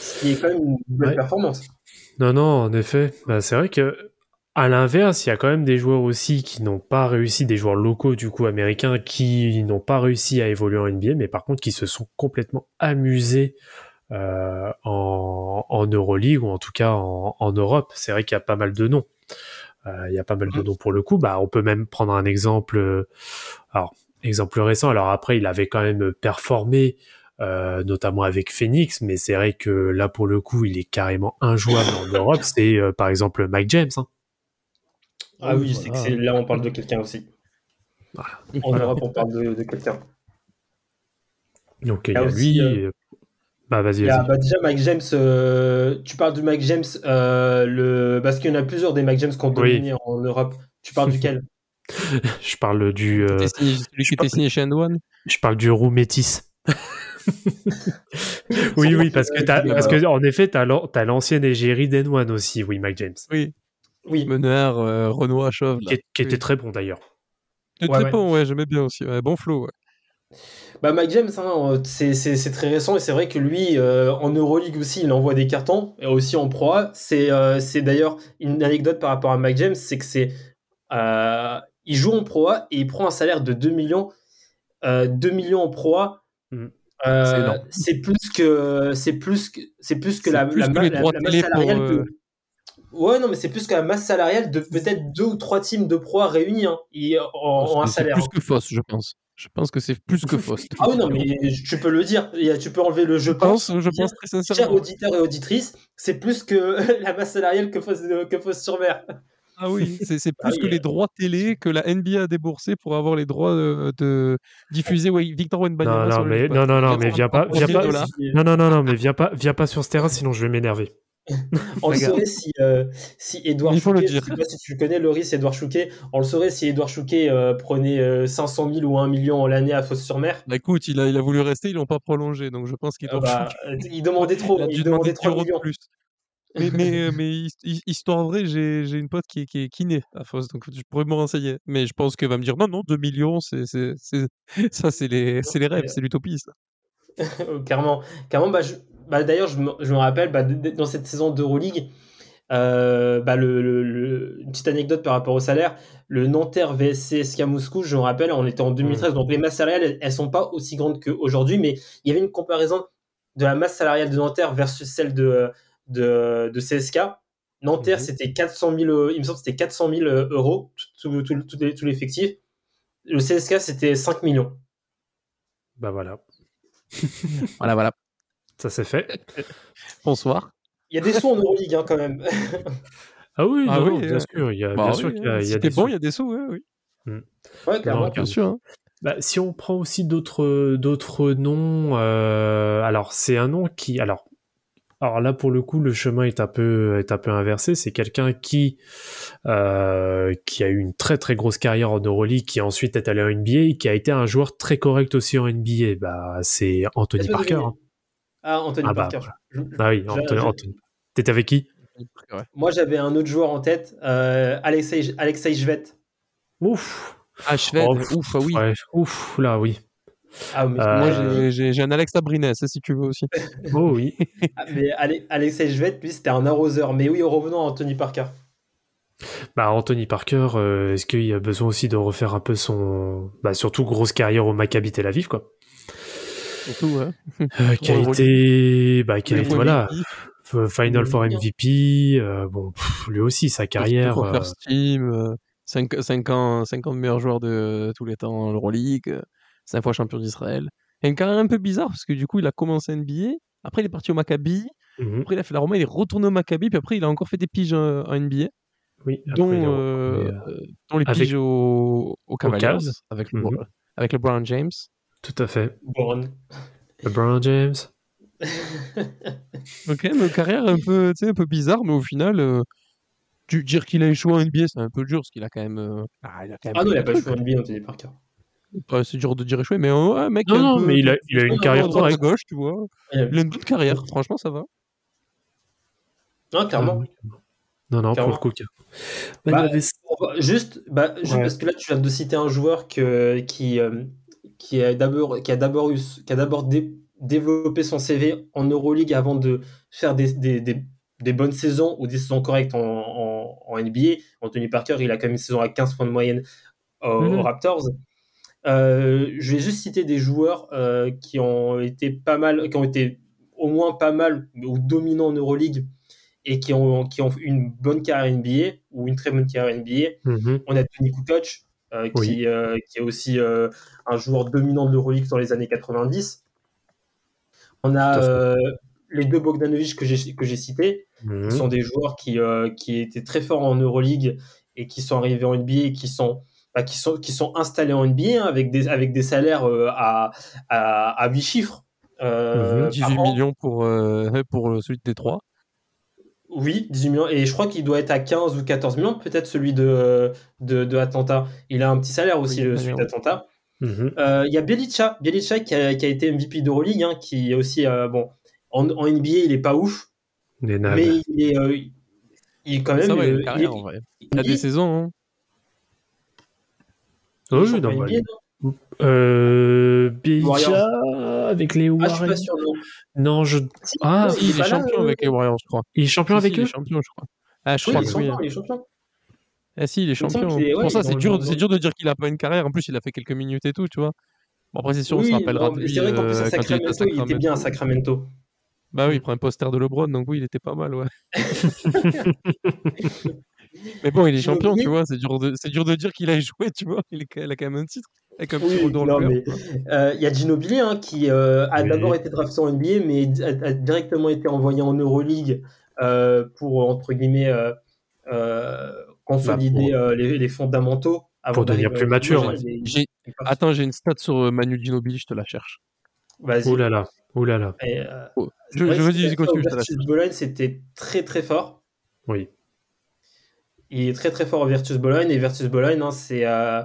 E: Ce qui est quand même une belle
F: Ouais.
E: performance.
F: Non, non, en effet. Bah, c'est vrai que À l'inverse, il y a quand même des joueurs aussi qui n'ont pas réussi, des joueurs locaux du coup américains qui n'ont pas réussi à évoluer en NBA, mais par contre qui se sont complètement amusés euh, en, en Euroleague ou en tout cas en, en Europe. C'est vrai qu'il y a pas mal de noms. Euh, il y a pas mal de noms pour le coup. Bah, on peut même prendre un exemple. euh, alors, exemple récent. Alors après, il avait quand même performé, euh, notamment avec Phoenix, mais c'est vrai que là pour le coup, il est carrément injouable en Europe. C'est euh, par exemple Mike James. hein.
E: Ah oui, c'est que
G: Voilà.
E: c'est- là on parle de quelqu'un aussi.
F: Voilà.
E: En Europe, on parle de, de quelqu'un.
F: Donc il y
E: a aussi,
F: lui.
E: euh,
F: Bah vas-y,
E: bah, déjà, Mike James, euh, tu parles de Mike James, euh, le... parce qu'il y en a plusieurs des Mike James qui ont
F: Oui.
E: dominé en Europe. Tu parles duquel?
F: Je parle du. euh,
G: Celui qui était signé chez N1
F: Je parle du roux métis. oui, oui, parce que, t'as- parce que en effet, t'as t'as l'ancienne égérie d'N1 aussi, oui, Mike James,
G: Oui.
E: Oui.
G: Meneur, euh, Renoir, Chauve.
F: qui, qui était très bon d'ailleurs.
E: Ouais, ouais.
G: bon, ouais, j'aimais bien aussi. Ouais, bon flow, ouais.
E: Bah, Mike James, hein, euh, c'est- très récent et c'est vrai que lui, euh, en Euroleague aussi, il envoie des cartons et aussi en Pro A. C'est euh, d'ailleurs une anecdote par rapport à Mike James, c'est que c'est euh, il joue en Pro A et il prend un salaire de 2 millions, euh, 2 millions en Pro A. Euh,
G: C'est
E: plus que c'est plus que c'est plus que la,
G: plus
E: la,
G: que
E: ma-
G: les
E: la-
G: droits
E: la
G: télé
E: masse salariale de Ouais, non, mais c'est plus que la masse salariale de peut-être deux ou trois teams de Pro A réunis hein, et en, en un
G: c'est
E: salaire.
G: plus
E: hein.
G: que fausse, je pense. Je pense que c'est plus que fausse.
E: Ah oui, non, mais tu peux le dire. Tu peux enlever le je
G: Je pense,
E: pense.
G: je pense très
E: Chers
G: sincèrement.
E: auditeurs et auditrices, c'est plus que la masse salariale que que Fosse sur mer.
G: Ah oui, c'est
E: Ah
G: plus
E: oui,
G: que les
E: euh.
G: droits télé que la NBA a déboursé pour avoir les droits de, de diffuser ouais, Victor Wembanyama
F: Non, non, mais, non, non, non, mais viens pas, viens pas,
G: de dollars
F: non, non, non, non, mais viens pas, viens pas sur ce terrain, sinon je vais m'énerver.
E: On le saurait si, euh, si Edouard
G: Il faut le
E: Chouquet,
G: dire.
E: je sais pas si tu connais Loris Edouard Chouquet, on le saurait si Edouard Chouquet euh, prenait euh, 500 000 ou 1 million l'année à Fosse sur mer.
G: Bah écoute, il a, il a voulu rester, ils l'ont pas prolongé, donc je pense qu'il
E: Euh,
G: doit
E: bah, euh, il demandait trop,
G: il
E: demandait
G: 10
E: 3
G: euros de
E: millions.
G: plus. Mais, mais, euh, mais his- his- histoire vraie, j'ai j'ai une pote qui est, qui est kiné à Foss, donc je pourrais me renseigner. Mais je pense qu'elle va me dire non, non, 2 millions, c'est c'est- c'est- ça, c'est les, c'est les rêves, c'est l'utopie, ça.
E: Euh, Carrément. Carrément bah, je- bah, D'ailleurs, je me, je me rappelle, bah, dans cette saison d'Euroleague, euh, bah, le, le- le- une petite anecdote par rapport au salaire, le Nanterre VSC Moscou, je me rappelle, on était en 2013, donc les masses salariales, elles, elles sont pas aussi grandes qu'aujourd'hui, mais il y avait une comparaison de la masse salariale de Nanterre versus celle de, de, de CSK. Nanterre,
F: Mhm.
E: c'était 400 000, euh, il me semble que c'était 400 000 euros, tout, tout, tout, tout l'effectif. Le CSK, c'était 5 millions.
F: Bah voilà,
G: Voilà, voilà.
F: Ça c'est fait.
G: Bonsoir.
E: Il y a des sous en Euroleague, hein, quand même.
F: Ah oui,
G: Ah
F: non,
G: oui,
F: non, bien
G: euh,
F: sûr, il y a,
G: Bah
F: bien
G: oui,
F: sûr qu'il y a, il y
G: si
F: a
G: t'es
F: des
G: bon,
F: sous.
G: il y a des sous, ouais, oui.
E: Ouais, clairement.
F: Non,
G: Bien sûr. hein.
F: Bah, si on prend aussi d'autres d'autres noms, euh, alors c'est un nom qui, alors, alors là pour le coup le chemin est un peu est un peu inversé. C'est quelqu'un qui euh, qui a eu une très très grosse carrière en Euroleague, qui ensuite est allé en NBA, et qui a été un joueur très correct aussi en NBA. Bah c'est Anthony Parker. hein.
E: Ah, Anthony
F: Ah bah,
E: Parker. Je- je-
F: Ah oui, Anthony. T'étais avec qui
G: Ouais.
E: Moi, j'avais un autre joueur en tête, euh, Alexei, Alexei Jvet.
F: Ouf.
G: Ah,
F: Oh,
G: ouf, ah oui.
F: Ouais, ouf, là oui.
E: Ah, mais,
F: Euh,
G: Moi, j'ai- un Alex Abrines, si tu veux aussi.
F: Oh oui.
E: ah, mais Ale- Alexei Jvet, lui, c'était un arroseur. Mais oui, revenons à Anthony Parker.
F: Bah Anthony Parker, euh, est-ce qu'il y a besoin aussi de refaire un peu son, bah surtout grosse carrière au Maccabi Tel Aviv quoi,
G: Surtout, ouais.
F: Euh, été, bah
G: fois
F: voilà, Final Four
E: Bien.
F: MVP, euh, bon pff, lui aussi sa carrière. euh,
G: First Team, 5 ans, 50 meilleurs joueurs de tous les temps en Euroleague, 5 fois champion d'Israël. Et une carrière un peu bizarre parce que du coup, il a commencé NBA, après il est parti au Maccabi,
F: mhm,
G: après il a fait la Roma, il est retourné au Maccabi, puis après il a encore fait des piges euh, en NBA,
F: oui. après,
G: dont,
F: il a-
G: euh,
F: euh,
G: dont les
F: avec-
G: piges au, au Cavaliers, avec, le, avec LeBron James.
F: Tout à fait.
E: Bon,
F: LeBron James.
G: Ok, mais une carrière un peu, tu sais, un peu bizarre, mais au final, euh, tu dire qu'il a échoué en NBA, c'est un peu dur, parce qu'il a quand même. euh, ah, il a quand même
E: ah non, il a
G: des
E: pas joué en NBA, Anthony Parker.
G: Ouais, c'est dur de dire échoué, mais euh, mec
F: Non non,
G: peu-
F: mais il a, il a une
E: Non,
F: carrière
E: non,
G: à droite, à
F: correcte.
G: gauche, tu vois.
E: Il a-
G: Il a une bonne carrière, franchement, ça va.
E: Non, clairement.
F: Non non,
E: Clairement.
F: pour le coup. Bah,
E: Bah, Juste, bah, juste
F: Ouais.
E: parce que là, tu viens de citer un joueur que, qui, euh, qui a d'abord qui a d'abord eu- qui a d'abord dé- développé son CV en Euroleague avant de faire des, des, des, des bonnes saisons ou des saisons correctes en, en, en NBA. Anthony Parker, il a quand même une saison à 15 points de moyenne aux,
F: Mhm.
E: aux Raptors. Euh, je vais juste citer des joueurs euh, qui ont été pas mal, qui ont été au moins pas mal ou dominants en Euroleague et qui ont, qui ont une bonne carrière NBA ou une très bonne carrière NBA.
F: Mhm.
E: On a Tony Kukoc, euh,
F: Oui.
E: qui, euh, qui est aussi euh, un joueur dominant de l'Euroleague dans les années 90. On a euh, les deux Bogdanovic que j'ai que j'ai cités,
F: Mhm.
E: qui sont des joueurs qui, euh, qui étaient très forts en Euroleague et qui sont arrivés en NBA et qui sont, bah, qui sont, qui sont installés en NBA hein, avec, des, avec des salaires euh, à, à, à 8 chiffres. euh,
F: Mhm.
G: 18
E: par an.
G: millions pour, euh, pour celui de Détroit.
E: Oui, 18 millions. Et je crois qu'il doit être à 15 ou 14 millions, peut-être celui de, de, de Atlanta. Il a un petit salaire aussi,
G: Oui,
E: le-
G: il a
E: celui d'Atlanta.
F: Mhm.
E: Euh, Il y a Bielica, Bielica qui a, qui a été MVP d'Euroleague, hein, qui est aussi, euh, bon, en, en NBA, il est pas ouf,
F: Des naves.
E: mais il est, euh, il est quand même.
G: Ça va, il a
E: euh,
G: une carrière
E: il est-
G: en vrai. Il a
E: il-
G: des saisons. hein.
E: il est
F: Oui,
E: champion
F: non,
E: NBA, non?
F: Euh,
E: Warriors.
F: avec les
E: Ah, je suis
F: Warriors.
E: pas sûr, non.
F: non, je. Ah,
G: il est
E: là,
G: champion
E: euh,
G: avec les Warriors, je crois.
F: Il est champion
G: Si, si,
F: avec
G: il est
F: eux
G: champion, je crois. Ah, je
E: Oui,
G: crois
E: il est
G: que oui.
E: il est champion.
G: Ah si, il est champion. C'est
E: ouais,
G: pour ça, c'est dur, c'est dur de dire qu'il a pas une carrière. En plus, il a fait quelques minutes et tout, tu vois. Bon, après, c'est sûr, on se
E: Oui,
G: rappellera
E: non,
G: de
E: mais
G: lui
E: c'est vrai qu'en plus
G: euh,
E: à
G: il était
E: il bien à
G: Sacramento. Bah oui, il prend un poster de LeBron, donc oui, il était pas mal, ouais. Mais bon, il est champion, tu vois. C'est dur de, c'est dur de dire qu'il a joué, tu vois. Il a quand même un titre avec un petit
E: Oui, non, mais euh, il y a Ginobili hein, qui euh, a
F: Oui.
E: d'abord été drafté en NBA, mais a, a directement été envoyé en Euroleague euh, pour entre guillemets euh, euh, consolider
F: Bah, pour-
E: euh, les, les fondamentaux avant
F: pour devenir plus
E: en-
F: mature, ouais.
G: Attends, j'ai une stat sur Manu Ginobili, je te la cherche.
E: Vas-y.
F: Ouh là là, ouh là là.
E: Et, euh,
G: Oh, Je, veux dire, continue.
E: Bologne, c'était très très fort.
F: Oui.
E: Il est très très fort au Virtus Bologne et Virtus Bologne, hein, c'est euh,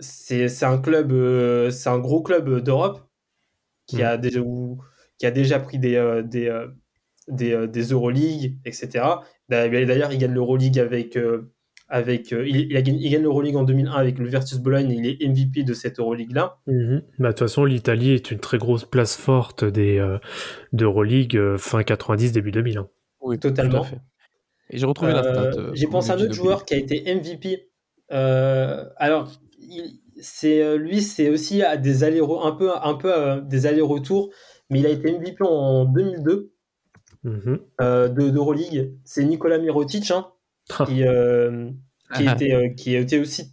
E: c'est c'est un club, euh, c'est un gros club d'Europe qui
F: Mm.
E: a déjà qui a déjà pris des euh, des euh, des, euh, des Euroleague, etc. D'ailleurs, il gagne l'Euroleague avec euh, avec euh, il, il, a il gagne l'Euroleague en 2001 avec le Virtus Bologne. Il est MVP de cette Euroleague là.
F: Mhm. Bah, de toute façon, l'Italie est une très grosse place forte des euh, d'Euroleague euh, fin 90, début 2000. hein.
G: Oui,
E: Totalement.
G: Tout à fait. Et j'ai retrouvé la stat.
E: Euh,
G: euh,
E: J'ai pensé à un autre joueur qui a été MVP. Euh, alors, c'est euh, lui, c'est aussi à des allers un peu, un peu euh, des allers-retours, mais il a été MVP en 2002
F: Mhm.
E: euh, de d'Euroleague. C'est Nicolas Mirotic hein,
F: Ah.
E: qui, euh, qui,
G: Ah.
E: était, euh, qui était aussi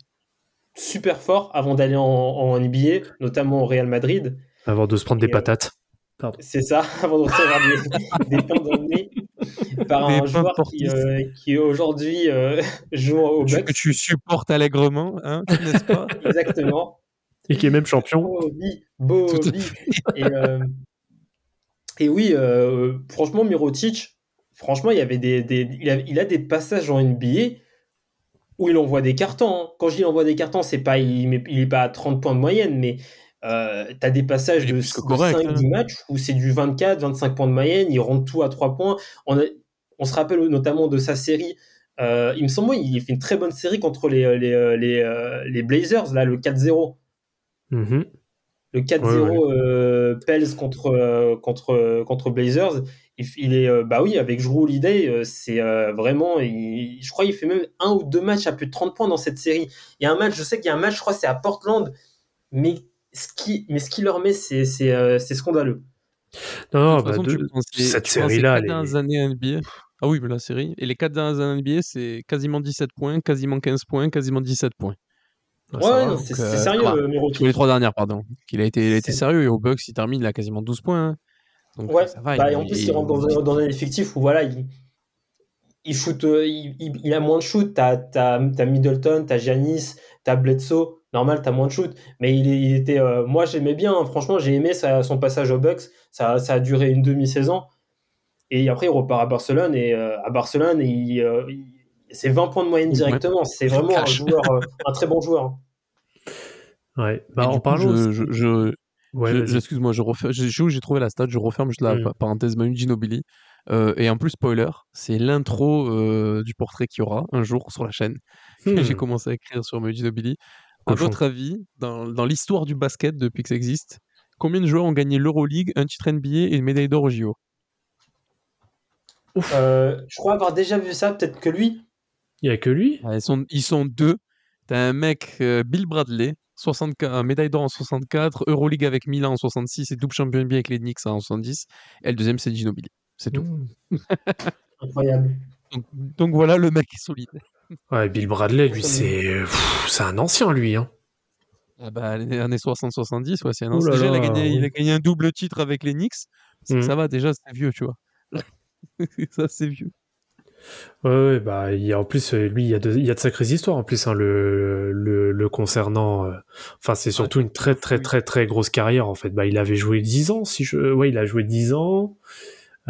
E: super fort avant d'aller en, en NBA, notamment au Real Madrid.
F: Avant de se prendre des
E: Et,
F: patates.
E: C'est ça, avant de recevoir des, des pains dans le nez par un joueur qui, euh, qui aujourd'hui euh, joue au Bucks.
G: que tu supportes allègrement, hein, n'est-ce pas
E: Exactement.
F: Et qui est même champion.
E: Bobby, Bobby. Et, euh, et oui, euh, franchement, Mirotic, franchement, il, y avait des, des- il, a, il a des passages en NBA où il envoie des cartons. hein. Quand je dis envoie des cartons, c'est pas, il n'est il est pas à 30 points de moyenne, mais euh, tu as des passages
G: Il
E: de,
G: plus que correct,
E: 5-10
G: hein.
E: matchs où c'est du 24, 25 points de moyenne, il rentre tout à 3 points. On, a- on se rappelle notamment de sa série. euh, il me semble, il fait une très bonne série contre les, les, les, euh, les Blazers, là, le 4-0
F: Mhm.
E: le 4-0
F: Ouais,
E: euh, Pels contre, euh, contre, contre Blazers, il, est, euh, bah oui, avec Drew Holiday, euh, c'est euh, vraiment, il- je crois qu'il fait même un ou deux matchs à plus de 30 points dans cette série. Il y a un match, je sais qu'il y a un match, je crois, c'est à Portland, mais ce qui, mais ce qui leur met, c'est, euh, scandaleux.
F: Non,
G: de toute
F: bah,
G: façon,
F: de- cette série-là,
G: quatre
F: elle est-
G: dernières années NBA. Ah oui, mais la série. Et les 4 dernières années NBA, c'est quasiment 17 points, quasiment 15 points, quasiment 17 points.
E: Ouais, c'est,
G: euh,
E: c'est sérieux,
G: va.
E: euh,
G: les 3 dernières, pardon. Il a été, il a été sérieux et au Bucks, il termine, il a quasiment 12 points. hein. Donc
E: Ouais,
G: ça va.
E: bah,
G: il-
E: et en plus, il
G: il-
E: rentre dans un, dans un effectif où voilà, il, il, shoot, euh, il, il- a moins de shoot. T'as, Middleton, t'as Giannis, t'as Bledsoe. Normal, t'as moins de shoot. Mais il, était. euh, moi, j'aimais bien. hein. franchement, j'ai aimé sa- son passage aux Bucks. Ça, ça a duré une demi-saison. Et après, il repart à Barcelone. Et euh, à Barcelone, il, euh, il- c'est 20 points de moyenne
G: Ouais.
E: directement. C'est vraiment un joueur, euh, un très bon joueur.
F: Ouais. Bah, en parlant.
G: je,
F: aussi-
G: je, je,
F: Ouais,
G: je-
F: vas-y.
G: je- excuse-moi, je refais, j'ai trouvé la stat, je referme juste la
F: Mm.
G: pa- parenthèse Manu Ginobili. Euh, et en plus, spoiler, c'est l'intro euh, du portrait qu'il y aura un jour sur la chaîne.
F: Hmm.
G: J'ai commencé à écrire sur Manu Ginobili. À votre avis, dans, dans l'histoire du basket depuis que ça existe, combien de joueurs ont gagné l'Euroleague, un titre NBA et une médaille d'or au JO
E: Euh, je crois avoir déjà vu ça, peut-être que lui.
F: Il y a que lui?
G: Ah, Ils sont, ils sont deux. T'as un mec, euh, Bill Bradley, 64, euh, médaille d'or en 64, Euroleague avec Milan en 66 et double champion NBA avec les Knicks en 70. Et le deuxième, c'est Ginobili. C'est tout.
F: Mmh.
E: Incroyable.
G: Donc, donc voilà, le mec est solide.
F: Ouais, Bill Bradley, lui, c'est pff, c'est un ancien, lui. Hein.
G: Ah bah, les années 60-70, ouais, c'est un
F: là
G: Déjà, il, a gagné, il
F: oui.
G: a gagné un double titre avec les Knicks.
F: Mhm.
G: Ça va, déjà, c'est vieux, tu vois. ça, c'est vieux.
F: Ouais, ouais, bah, il y a, en plus, euh, lui, il y a de, il y a de sacrées histoires, en plus, hein, le, le, le concernant. euh, Enfin, c'est surtout une très, très, très, très grosse carrière, en fait. Bah, il avait joué 10 ans, si je. Ouais, il a joué 10 ans.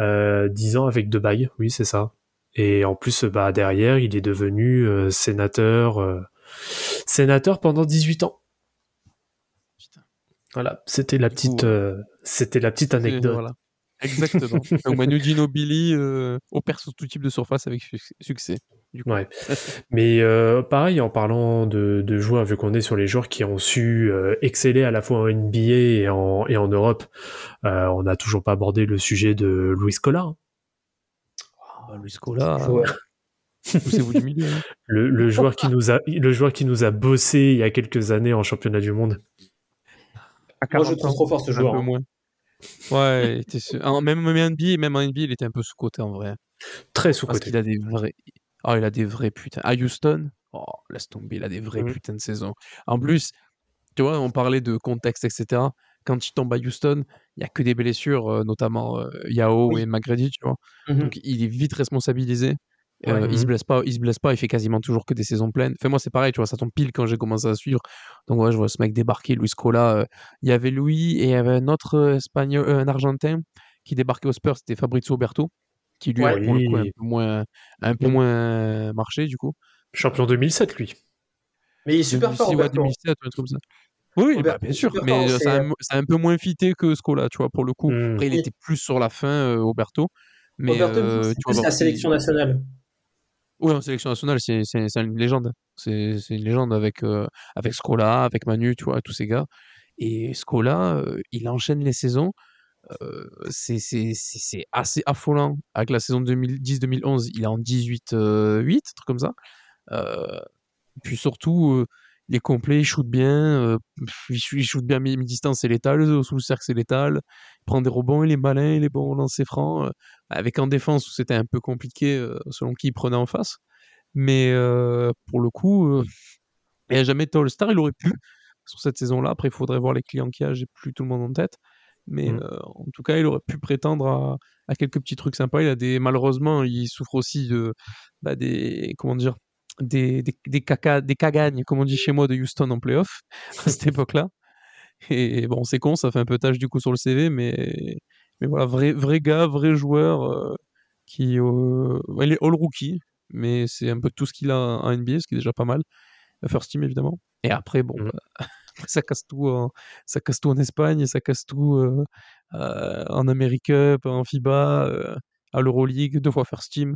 F: Euh, 10 ans avec deux bagues, oui, c'est ça. Et en plus, bah, derrière, il est devenu euh, sénateur. euh, sénateur pendant 18 ans.
G: Putain.
F: Voilà, c'était la petite, euh, c'était la petite
G: Et
F: anecdote.
G: Voilà. Exactement. Donc Manu Ginobili euh, opère sur tout type de surface avec su- succès. Du coup.
F: Ouais. Mais euh, pareil, en parlant de, de joueurs, vu qu'on est sur les joueurs qui ont su euh, exceller à la fois en NBA et en, et en Europe, euh, on n'a toujours pas abordé le sujet de Luis Scola, hein.
G: Ah, Luis poussez-vous du milieu. hein.
F: le, le joueur qui nous a, le joueur qui nous a bossé il y a quelques années en championnat du monde.
E: Moi, je trouve trop fort ce
G: Un
E: joueur.
G: peu
E: hein.
G: Ouais, il était su- en- même, même en NBA, même en NBA, il était un peu sous-côté en vrai.
F: Très
G: Parce
F: sous-côté.
G: qu'il a des vrais. Oh, il a des vrais putains. À Houston, oh, laisse tomber, il a des vrais
F: Mhm.
G: putains de saison. En plus, tu vois, on parlait de contexte, etc. Quand il tombe à Houston, il n'y a que des blessures, euh, notamment euh, Yao
E: Oui.
G: et Magredi, tu vois.
E: Mhm.
G: Donc il est vite responsabilisé. Euh,
F: Ouais.
G: Il se
F: Mhm.
G: blesse pas, il se blesse pas, il fait quasiment toujours que des saisons pleines. Enfin moi c'est pareil, tu vois, ça tombe pile quand j'ai commencé à suivre. Donc ouais, je vois ce mec débarquer, Luis Cola. euh, Il y avait Louis et il y avait un autre euh, espagnol, euh, un argentin qui débarquait au Spurs, c'était Fabrizio Berto, qui lui
E: Ouais.
G: a pour le coup un peu moins, un peu moins marché du coup.
F: Champion 2007, lui.
E: Mais il est super fort,
G: 2006 ou à
E: Roberto.
G: 2007 ou un truc comme ça. Oui, bah, bien sûr, mais
E: fort,
G: euh,
E: c'est,
G: un,
E: euh,
G: un peu moins fité que Scola, tu vois, pour le coup.
F: Mm.
G: Après, il
E: Oui.
G: était plus sur la fin, euh, Roberto. Mais
E: Roberto,
G: euh,
E: c'est
G: vois,
E: la sélection nationale.
G: Oui, en sélection nationale, c'est c'est- c'est une légende. C'est c'est une légende avec, euh, avec Scola, avec Manu, tu vois, tous ces gars. Et Scola, euh, il enchaîne les saisons. euh, c'est c'est- c'est- assez affolant. Avec la saison 2010-2011, il est en 18-8, un truc comme ça. Puis surtout, il est complet, il shoot bien. euh, il shoot- bien mi- mi-distance, c'est létal. Sous le cercle, c'est létal. Il prend des rebonds, il est malin, il est bon au lancer franc. euh, avec en défense, où c'était un peu compliqué euh, selon qui il prenait en face. Mais pour le coup, il n'a jamais été All-Star. Il aurait pu sur cette saison-là. Après, il faudrait voir les clients qu'il y a. J'ai plus tout le monde en tête. Mais euh, en tout cas, il aurait pu prétendre à, à quelques petits trucs sympas. Il a des, malheureusement, il souffre aussi de bah, des, comment dire, des, des, des, caca, des cagagnes, comme on dit chez moi, de Houston en playoff à cette époque-là. Et bon, c'est con, ça fait un peu tâche du coup sur le CV, mais, mais voilà, vrai, vrai gars, vrai joueur euh, qui euh, il est all rookie, mais c'est un peu tout ce qu'il a en NBA, ce qui est déjà pas mal. First team évidemment. Et après, bon,
F: Mhm.
G: bah, ça casse tout, en, ça casse tout en Espagne, ça casse tout euh, en America Cup, en FIBA, à l'Euroleague, deux fois First team.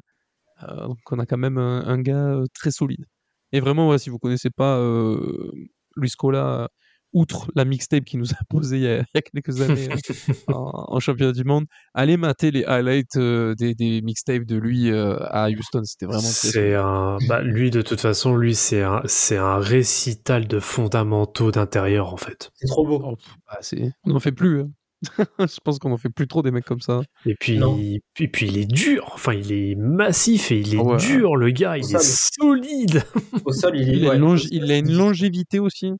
G: Euh, donc on a quand même un, un gars euh, très solide. Et vraiment, ouais, si vous connaissez pas euh, Luis Scola, outre la mixtape qu'il nous a posée il y a, il y a quelques années en, en championnat du monde, allez mater les highlights euh, des, des mixtapes de lui euh, à Houston. C'était vraiment
F: C'est un, bah, lui, de toute façon, lui, c'est un, c'est un récital de fondamentaux d'intérieur, en fait.
E: C'est trop beau.
G: Oh, pff, bah, c'est- on n'en fait plus. hein. Je pense qu'on en fait plus trop des mecs comme ça.
F: Et puis,
E: Non.
F: et puis, il est dur. Enfin, il est massif et il est
G: Ah ouais.
F: dur, le gars. Il est solide.
E: Au sol, il est.
G: Il a,
E: ouais,
G: longe- il a une longévité aussi.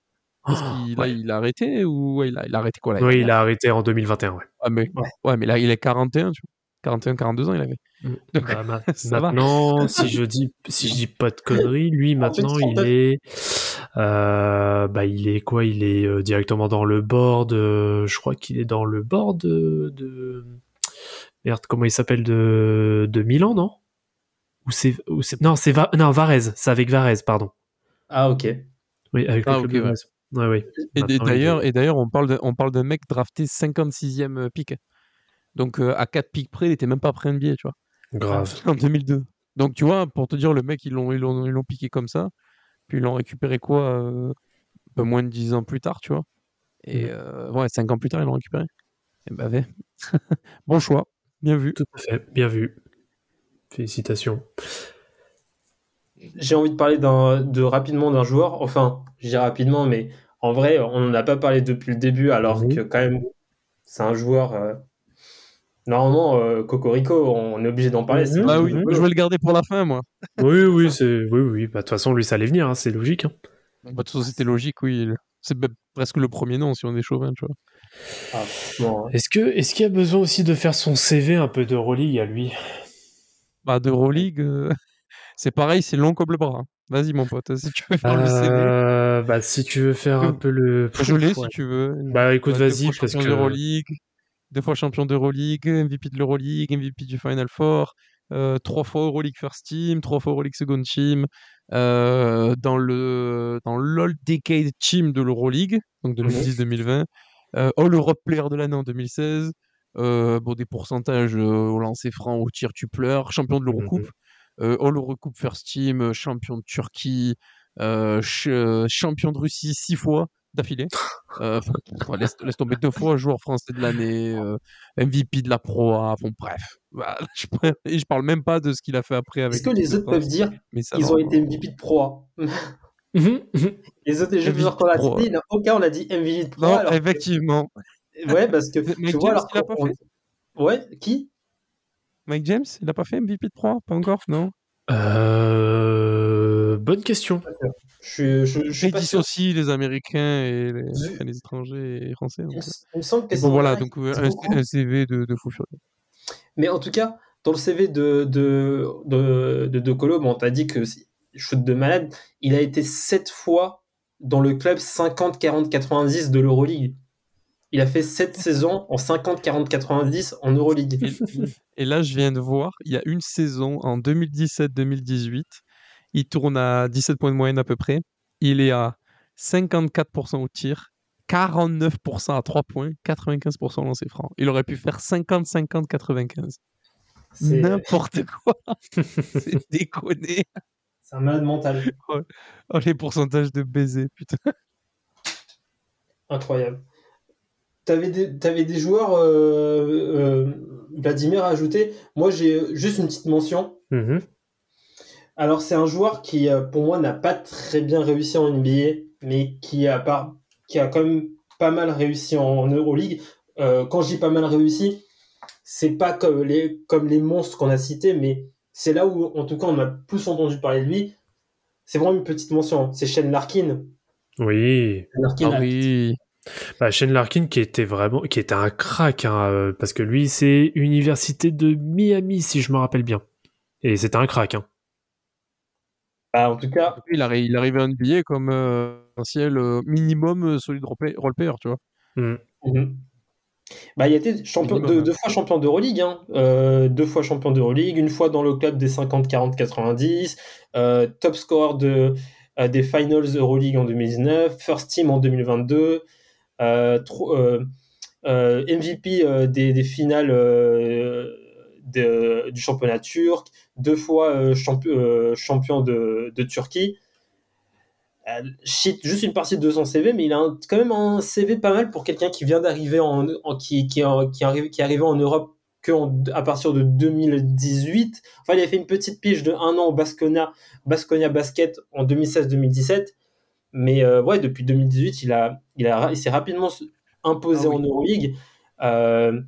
G: Parce qu'il
F: Ouais.
G: là, il a arrêté ou ouais, il, a, il a arrêté quoi là
F: Oui, il a arrêté en 2021. Ouais.
G: Ah, mais,
E: Ouais.
G: ouais. mais là, il est 41, tu vois. 41, 42 ans, il avait. Donc,
F: Bah, ma-
G: ça va.
F: maintenant, si je dis, si je dis pas de conneries, lui, maintenant, il
E: 39.
F: est, euh, bah, il est quoi? Il est euh, directement dans le board. euh, je crois qu'il est dans le board de, de... merde, comment il s'appelle de, de Milan, non? Ou c'est, non, c'est Va- non, Varese. C'est avec Varese, pardon.
E: Ah, ok.
F: Oui, avec
G: Ah,
F: le
G: ouais.
F: Varese. Ouais.
G: Et, d'ailleurs,
F: est-
G: et d'ailleurs, on parle de- on parle d'un mec drafté 56e pick. Donc, euh, à 4 picks près, il était même pas prêt NBA, tu vois.
F: grave.
G: En 2002. Donc, tu vois, pour te dire, le mec, ils l'ont, ils l'ont, ils l'ont piqué comme ça. Puis, ils l'ont récupéré quoi euh, un peu moins de 10 ans plus tard, tu vois. Et euh, ouais, 5 ans plus tard, ils l'ont récupéré. Et bah, ouais. bon choix. Bien vu.
F: Tout à fait. Bien vu. Félicitations.
E: J'ai envie de parler d'un- de rapidement d'un joueur. Enfin, je dis rapidement, mais en vrai, on n'en a pas parlé depuis le début, alors que quand même, c'est un joueur. Normalement, euh, Cocorico, on est obligé d'en parler. c'est
F: Mhm.
G: Ah
E: Diego
G: oui, je vais le garder pour la fin, moi.
F: Oui, oui, c'est, oui, oui. Bah, de toute façon, lui, ça allait venir, hein, c'est logique. hein.
G: Bah, de toute façon, c'était logique, oui. C'est presque le premier nom si on est chauvin, tu vois.
E: Ah, non,
F: Est-ce que, est-ce qu'il y a besoin aussi de faire son CV un peu de Euroleague à lui?
G: Bah, de Euroleague, euh, c'est pareil, c'est long comme le bras. hein. Vas-y, mon pote, si tu veux faire le CV.
F: Euh, Bah, si tu veux faire un peu le.
G: Je l'ai
F: Ouais.
G: si tu veux.
F: Bah, écoute, vas-y, parce que.
G: d'Euroleague, deux fois champion d'Euroleague, MVP de l'Euroleague, MVP du Final Four, euh, trois fois Euroleague First Team, trois fois Euroleague Second Team, euh, dans le dans l'All Decade Team de l'Euroleague, donc 2010-2020, euh, All Europe Player de l'année en 2016, euh, bon, des pourcentages au lancer franc, au tir tu pleures, champion de l'Eurocoupe, euh, All Eurocoupe First Team, champion de Turquie, ch- champion de Russie six fois d'affilée. Euh, laisse, laisse tomber deux fois joueur français de l'année, euh, MVP de la Pro A, bon bref. Voilà, je, et je parle même pas de ce qu'il a fait après avec
E: Est-ce que les autres
G: France,
E: peuvent dire
G: mais ça, non,
E: ont
G: non.
E: été MVP de Pro A
F: Mhm, mhm.
E: Les autres joueurs qu'on a cités, il n'y aucun, on a dit MVP de Pro
G: Non,
E: que-
G: effectivement.
E: Ouais, parce que
G: Mike
E: tu vois,
G: James,
E: alors
G: il a pas
E: qu'on-
G: fait
E: Ouais, qui?
G: Mike James, il a pas fait MVP de Pro A? Pas encore, non?
F: Euh, Bonne question.
E: Je, je, je
G: dissocient les Américains et les,
E: Je-
G: enfin, les étrangers et les Français. donc,
E: Il me,
G: euh.
E: il me semble que c'est
G: Bon voilà, donc euh,
E: c'est
G: un, un CV de, de fou furieux.
E: Mais en tout cas, dans le CV de de de, de, De Colo, bon, t'as dit que c'est- shoot de malade, il a été sept fois dans le club 50 40 90 de l'Euroleague. Il a fait sept saisons en 50 40 90 en Euroleague.
G: Et là, je viens de voir, il y a une saison en 2017-2018, il tourne à 17 points de moyenne à peu près. Il est à 54% au tir, 49% à 3 points, 95% au lancer franc. Il aurait pu faire 50-50-95.
E: C'est
G: N'importe quoi. C'est déconné.
E: c'est un malade mental.
G: Oh, les pourcentages de baiser, putain.
E: Incroyable. T'avais des, t'avais des joueurs, euh, euh, Vladimir, à ajouter? Moi, j'ai juste une petite mention.
F: Mhm.
E: Alors, c'est un joueur qui, euh, pour moi, n'a pas très bien réussi en NBA, mais qui a, pas, qui a quand même pas mal réussi en, Euroleague. Euh, quand je dis pas mal réussi, c'est pas comme les, comme les monstres qu'on a cités, mais c'est là où, en tout cas, on a plus entendu parler de lui. C'est vraiment une petite mention. hein. C'est Shane Larkin.
F: Oui.
E: Shane Larkin
G: Ah oui.
F: Bah, Shane Larkin qui était vraiment, qui était un crack, hein, euh, parce que lui, c'est Université de Miami, si je me rappelle bien. Et c'était un crack, hein.
E: Bah, en tout cas,
G: Il, arri- il arrivait à NBA comme euh, potentiel euh, minimum euh, solide role role player, tu vois.
F: Mhm.
E: Mhm. Bah, il a été champion,
G: Minimum,
E: deux,
G: hein.
E: deux fois champion d'Euroleague, hein. Euh, deux fois champion d'Euroleague, une fois dans le club des 50-40-90, euh, top scorer de, euh, des Finals Euroleague en 2019, First Team en 2022, euh, tro- euh, euh, MVP euh, des, des finales euh, de- du championnat turc, deux fois euh, euh, champion de, de Turquie. Euh, cite juste une partie de son CV, mais il a un- quand même un CV pas mal pour quelqu'un qui vient d'arriver en, en- qui, qui, en- qui, arrive, qui est arrivé en Europe que en- à partir de 2018. Enfin, il a fait une petite pige de un an au Basconia, Basconia Basket en 2016-2017. Mais euh, ouais, depuis 2018, il, a, il, a, il s'est rapidement imposé
G: Ah oui.
E: en Euroleague. Euh,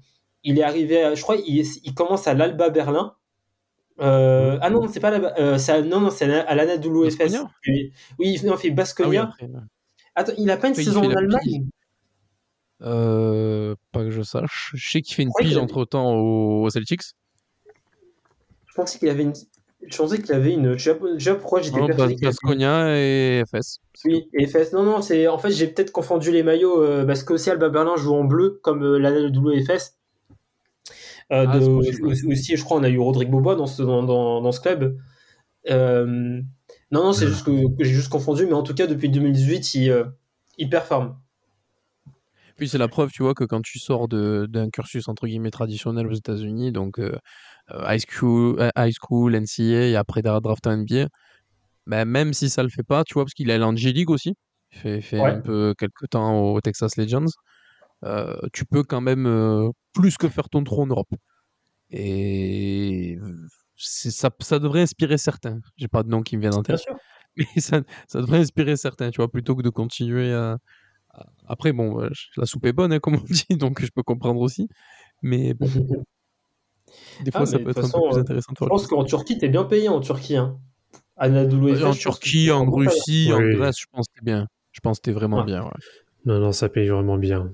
E: il est arrivé, à- je crois, il, il commence à l'Alba Berlin. Euh, ah non, c'est pas là euh, à- non, non, c'est à l'Anadolu FS.
G: Basconia
E: Oui, oui, il fait
G: Ah oui,
E: Basconia.
G: après, ouais.
E: Attends, il a pas une saison en Allemagne.
G: Euh, pas que je sache. Je sais qu'il fait une pige entre temps aux Celtics.
E: Je pensais qu'il avait une. Je pensais qu'il avait une. Je sais pourquoi j'étais persuadé
G: Basconia et FS.
E: Oui, et FS. Non, non, c'est. En fait, j'ai peut-être confondu les maillots euh, parce qu'aussi Alba Berlin joue en bleu comme l'Anadolu FS. Euh,
G: Ah,
E: de- aussi, aussi, je crois, on a eu Rodrigue Bobois dans ce, dans, dans, dans ce club. Euh, non, non, c'est juste que, que j'ai juste confondu, mais en tout cas, depuis 2018, il, euh, il performe.
G: Puis c'est la preuve, tu vois, que quand tu sors de- d'un cursus entre guillemets traditionnel aux États-Unis, donc high school, high school, NCA et après dra- draft NBA, ben, même si ça le fait pas, tu vois, parce qu'il est allé en G-League aussi, il fait, fait
E: Ouais.
G: un peu quelques temps au Texas Legends, euh, tu peux quand même euh, plus que faire ton trou en Europe. Et ça, ça devrait inspirer certains. J'ai pas de nom qui me viennent en
E: Bien
G: tête,
E: sûr.
G: mais ça, ça devrait inspirer certains, tu vois, plutôt que de continuer à. Après, bon, euh, la soupe est bonne, hein, comme on dit, donc je peux comprendre aussi. Mais bon, des fois,
E: Ah,
G: ça
E: mais
G: peut être un peu plus
E: euh,
G: intéressant
E: Je pense qu'en Turquie, t'es bien payé en Turquie. Hein. Anadolu
G: Euh, En Turquie, en. Russie, en. Grèce, je pense que t'es bien. Je pense que t'es vraiment
E: Ouais.
G: bien, ouais.
F: Non, non, ça paye vraiment bien.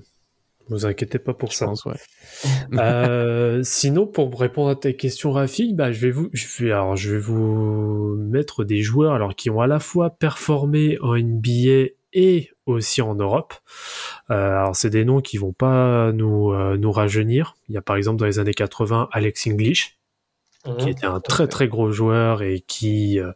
F: Vous inquiétez pas pour
G: Je
F: ça.
G: pense, ouais.
F: Euh, sinon, pour répondre à tes questions, Rafik, bah, je vais vous, je vais, alors, je vais vous mettre des joueurs, alors, qui ont à la fois performé en NBA et aussi en Europe. Euh, alors, c'est des noms qui vont pas nous, euh, nous rajeunir. Il y a par exemple dans les années 80 Alex English, qui
E: Mhm.
F: était un très très gros joueur et qui, euh,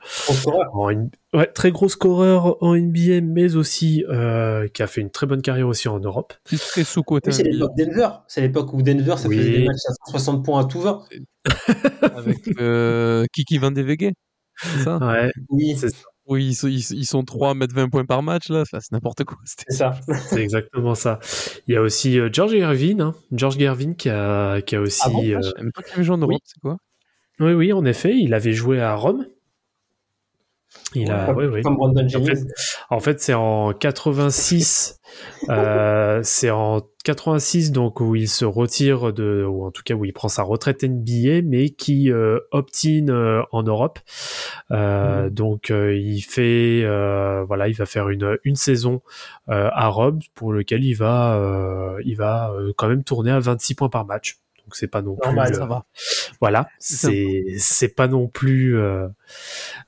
F: en ouais, très gros scoreur en NBA, mais aussi euh, qui a fait une très bonne carrière aussi en Europe.
G: C'est très sous-côté
E: Oui, c'est
G: NBA.
E: l'époque Denver. C'est l'époque où Denver, ça
F: Oui.
E: faisait des matchs à 160 points à tout va.
G: avec euh, Kiki Van c'est ça?
F: Ouais,
E: Oui,
F: c'est
G: Oui, ils sont, ils, ils sont 3 à mettre 20 points par match, là. Enfin, c'est n'importe quoi. C'était-
E: c'est ça.
F: C'est exactement ça. Il y a aussi euh, George Gervin, hein. George Gervin qui a, qui a aussi.
G: Ah bon?
F: euh,
G: pas qu'il en Europe,
F: oui.
G: c'est quoi?
F: Oui, oui, en effet, il avait joué à Rome. Il a,
E: Comme,
F: oui, oui.
E: comme Brandon
F: En fait, en fait, c'est en 86. euh, c'est en 86 donc où il se retire de, ou en tout cas où il prend sa retraite NBA, mais qui euh, opt-in euh, en Europe. Euh, Donc euh, il fait, euh, voilà, il va faire une une saison euh, à Rome pour lequel il va, euh, il va euh, quand même tourner à 26 points par match. Donc c'est pas non
E: Normal,
F: plus.
G: Ça
F: euh,
G: va.
F: voilà,
G: C'est
F: c'est pas non plus euh,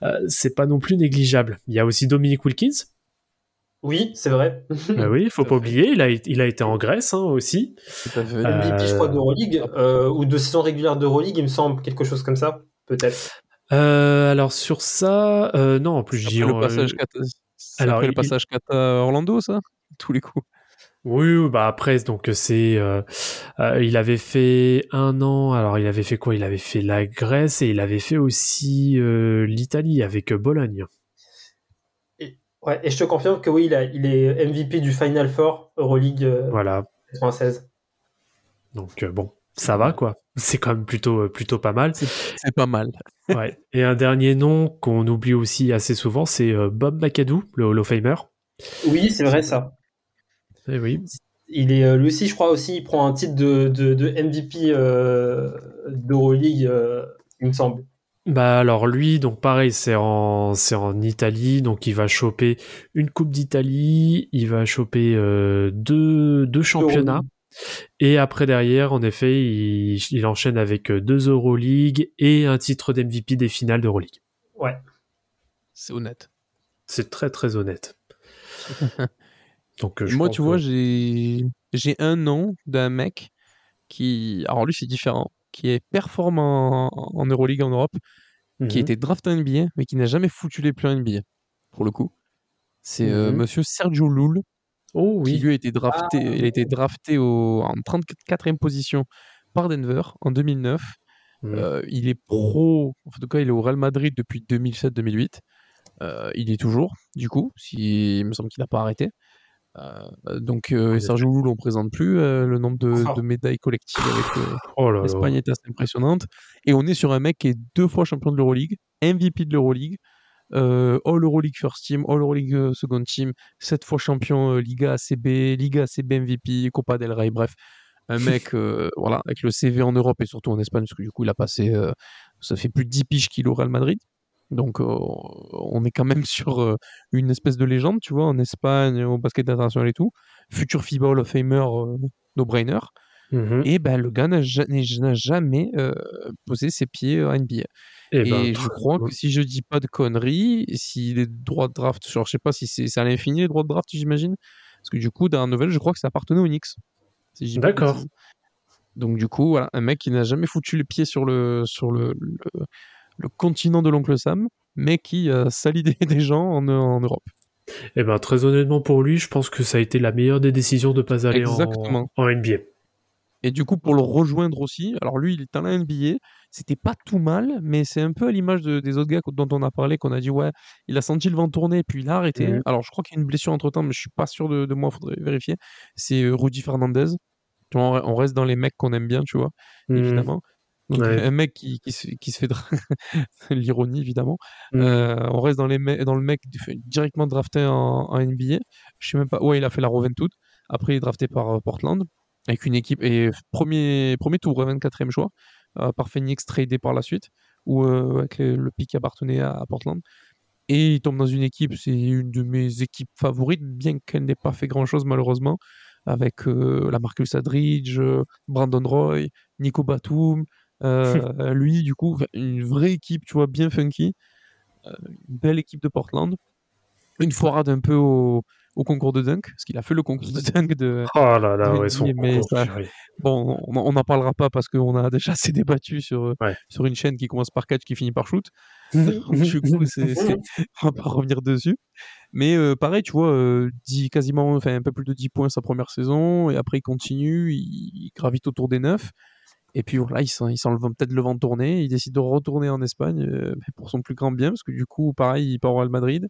F: euh, c'est pas non plus négligeable. Il y a aussi Dominique Wilkins.
E: Oui, c'est vrai.
F: Ah oui, il faut pas oublier, il a il a été en Grèce hein, aussi.
G: Tout à fait.
F: Euh,
E: MVP, je crois, d'Euroleague, euh, ou de saison régulière d'Euroleague, il me semble, quelque chose comme ça, peut-être.
F: Euh, alors sur ça, euh, non, en plus je dis
G: Après le passage Kata,
F: alors,
G: après le
F: il-
G: passage Kata Orlando, ça Tous les coups.
F: Oui, bah après donc c'est euh, euh, il avait fait un an. Alors il avait fait quoi? Il avait fait la Grèce et il avait fait aussi euh, l'Italie avec Bologne.
E: Ouais, et je te confirme que oui, il, a- il est MVP du Final Four Euroleague euh,
F: Voilà.
E: 96.
F: Donc euh, bon, ça va quoi. C'est quand même plutôt plutôt pas mal.
G: C'est pas mal.
F: Ouais. Et un dernier nom qu'on oublie aussi assez souvent, c'est euh, Bob McAdoo, le Hall of Famer.
E: Oui, c'est vrai ça.
F: Eh oui.
E: Il est, euh, lui aussi, je crois aussi, il prend un titre de, de, de MVP euh, d'Euroleague, euh, il me semble.
F: Bah alors lui, donc pareil, c'est en c'est en Italie, donc il va choper une Coupe d'Italie, il va choper euh, deux deux championnats. Et après derrière, en effet, il, il enchaîne avec euh, deux Euroleague et un titre d'MVP des finales d'Euroleague.
E: Ouais.
G: C'est honnête.
F: C'est très très honnête. Donc euh, je
G: Moi, tu vois, j'ai j'ai un nom d'un mec qui. Alors lui, c'est différent. Qui est performant en, en Euroleague en Europe, qui a
F: Mhm.
G: été drafté en NBA, mais qui n'a jamais foutu les en NBA, pour le coup. C'est euh,
F: Mhm.
G: monsieur Sergio Lul,
F: Oh
G: qui lui a été drafté, il a été drafté au, en 34e position par Denver en 2009.
F: Mhm.
G: Euh, il est pro, en tout cas, il est au Real Madrid depuis 2007-2008. Euh, il est toujours, du coup, si, il me semble qu'il n'a pas arrêté. Euh, donc, euh,
F: En
G: Sergio Lul, on ne présente plus. euh, le nombre de, médailles collectives avec euh,
F: Oh
G: l'Espagne est assez impressionnante. Et on est sur un mec qui est deux fois champion de l'Euroleague, MVP de l'Euroleague, euh, All Euroleague First Team, All Euroleague Second Team, sept fois champion euh, Liga ACB, Liga ACB MVP, Copa del Rey, bref. Un mec euh, voilà, avec le CV en Europe et surtout en Espagne, parce que du coup, il a passé, euh, ça fait plus de 10 piges qu'il aura le Madrid. Donc, on est quand même sur une espèce de légende, tu vois, en Espagne, au basket international et tout. Futur FIBA Hall of Famer, no-brainer.
F: Mhm.
G: Et ben, le gars n'a jamais euh, posé ses pieds en NBA.
F: Eh
G: Et,
F: ben,
G: je crois que si je dis pas de conneries, si les droits de draft, genre, je sais pas si c'est à l'infini les droits de draft, j'imagine. Parce que du coup, dans la nouvelle, je crois que ça appartenait aux Knicks. si
F: D'accord.
G: Donc du coup, voilà, un mec qui n'a jamais foutu les pieds sur le, sur le, le, le continent de l'oncle Sam, mais qui a sali des, des gens en, en Europe.
F: Eh ben, très honnêtement pour lui, je pense que ça a été la meilleure des décisions de pas aller en, en NBA.
G: Et du coup, pour le rejoindre aussi, alors lui, il est dans la NBA, c'était pas tout mal, mais c'est un peu à l'image de- des autres gars dont on a parlé, qu'on a dit, ouais, il a senti le vent tourner, puis il a arrêté.
F: Mhm.
G: Alors, je crois qu'il y a une blessure entre temps, mais je suis pas sûr de, de moi, faudrait vérifier. C'est euh, Rudy Fernandez. On reste dans les mecs qu'on aime bien, tu vois,
F: Mhm.
G: évidemment. Donc,
F: Ouais.
G: un mec qui, qui, se, qui se fait l'ironie évidemment.
F: Mm.
G: Euh, on reste dans, les me- dans le mec directement drafté en, en NBA. Je sais même pas. Ouais, il a fait la Juventud. Après, il est drafté par euh, Portland avec une équipe et premier premier tour, 24e choix euh, par Phoenix tradé par la suite ou euh, avec le, le pick appartenait à, à Portland. Et il tombe dans une équipe, c'est une de mes équipes favorites, bien qu'elle n'ait pas fait grand-chose malheureusement, avec la Marcus Aldridge, Brandon Roy, Nico Batum, lui, du coup, une vraie équipe, tu vois, bien funky. Euh, une belle équipe de Portland. Une foirade un peu au, au concours de dunk, parce qu'il a fait le concours de dunk de.
F: Oh là là,
G: de
F: ouais, son
G: mais
F: concours,
G: ça-
F: purée.
G: Bon, on n'en parlera pas parce qu'on a déjà assez débattu sur, euh,
F: Ouais.
G: sur une chaîne qui commence par catch qui finit par shoot. Du coup, c'est, on va pas revenir dessus. Mais euh, pareil, tu vois, euh, 10 quasiment, enfin un peu plus de 10 points sa première saison, et après il continue, il, il gravite autour des 9. Et puis voilà, il le vent- peut-être le vent tourner, il décide de retourner en Espagne euh, pour son plus grand bien, parce que du coup, pareil, il part au Real Madrid.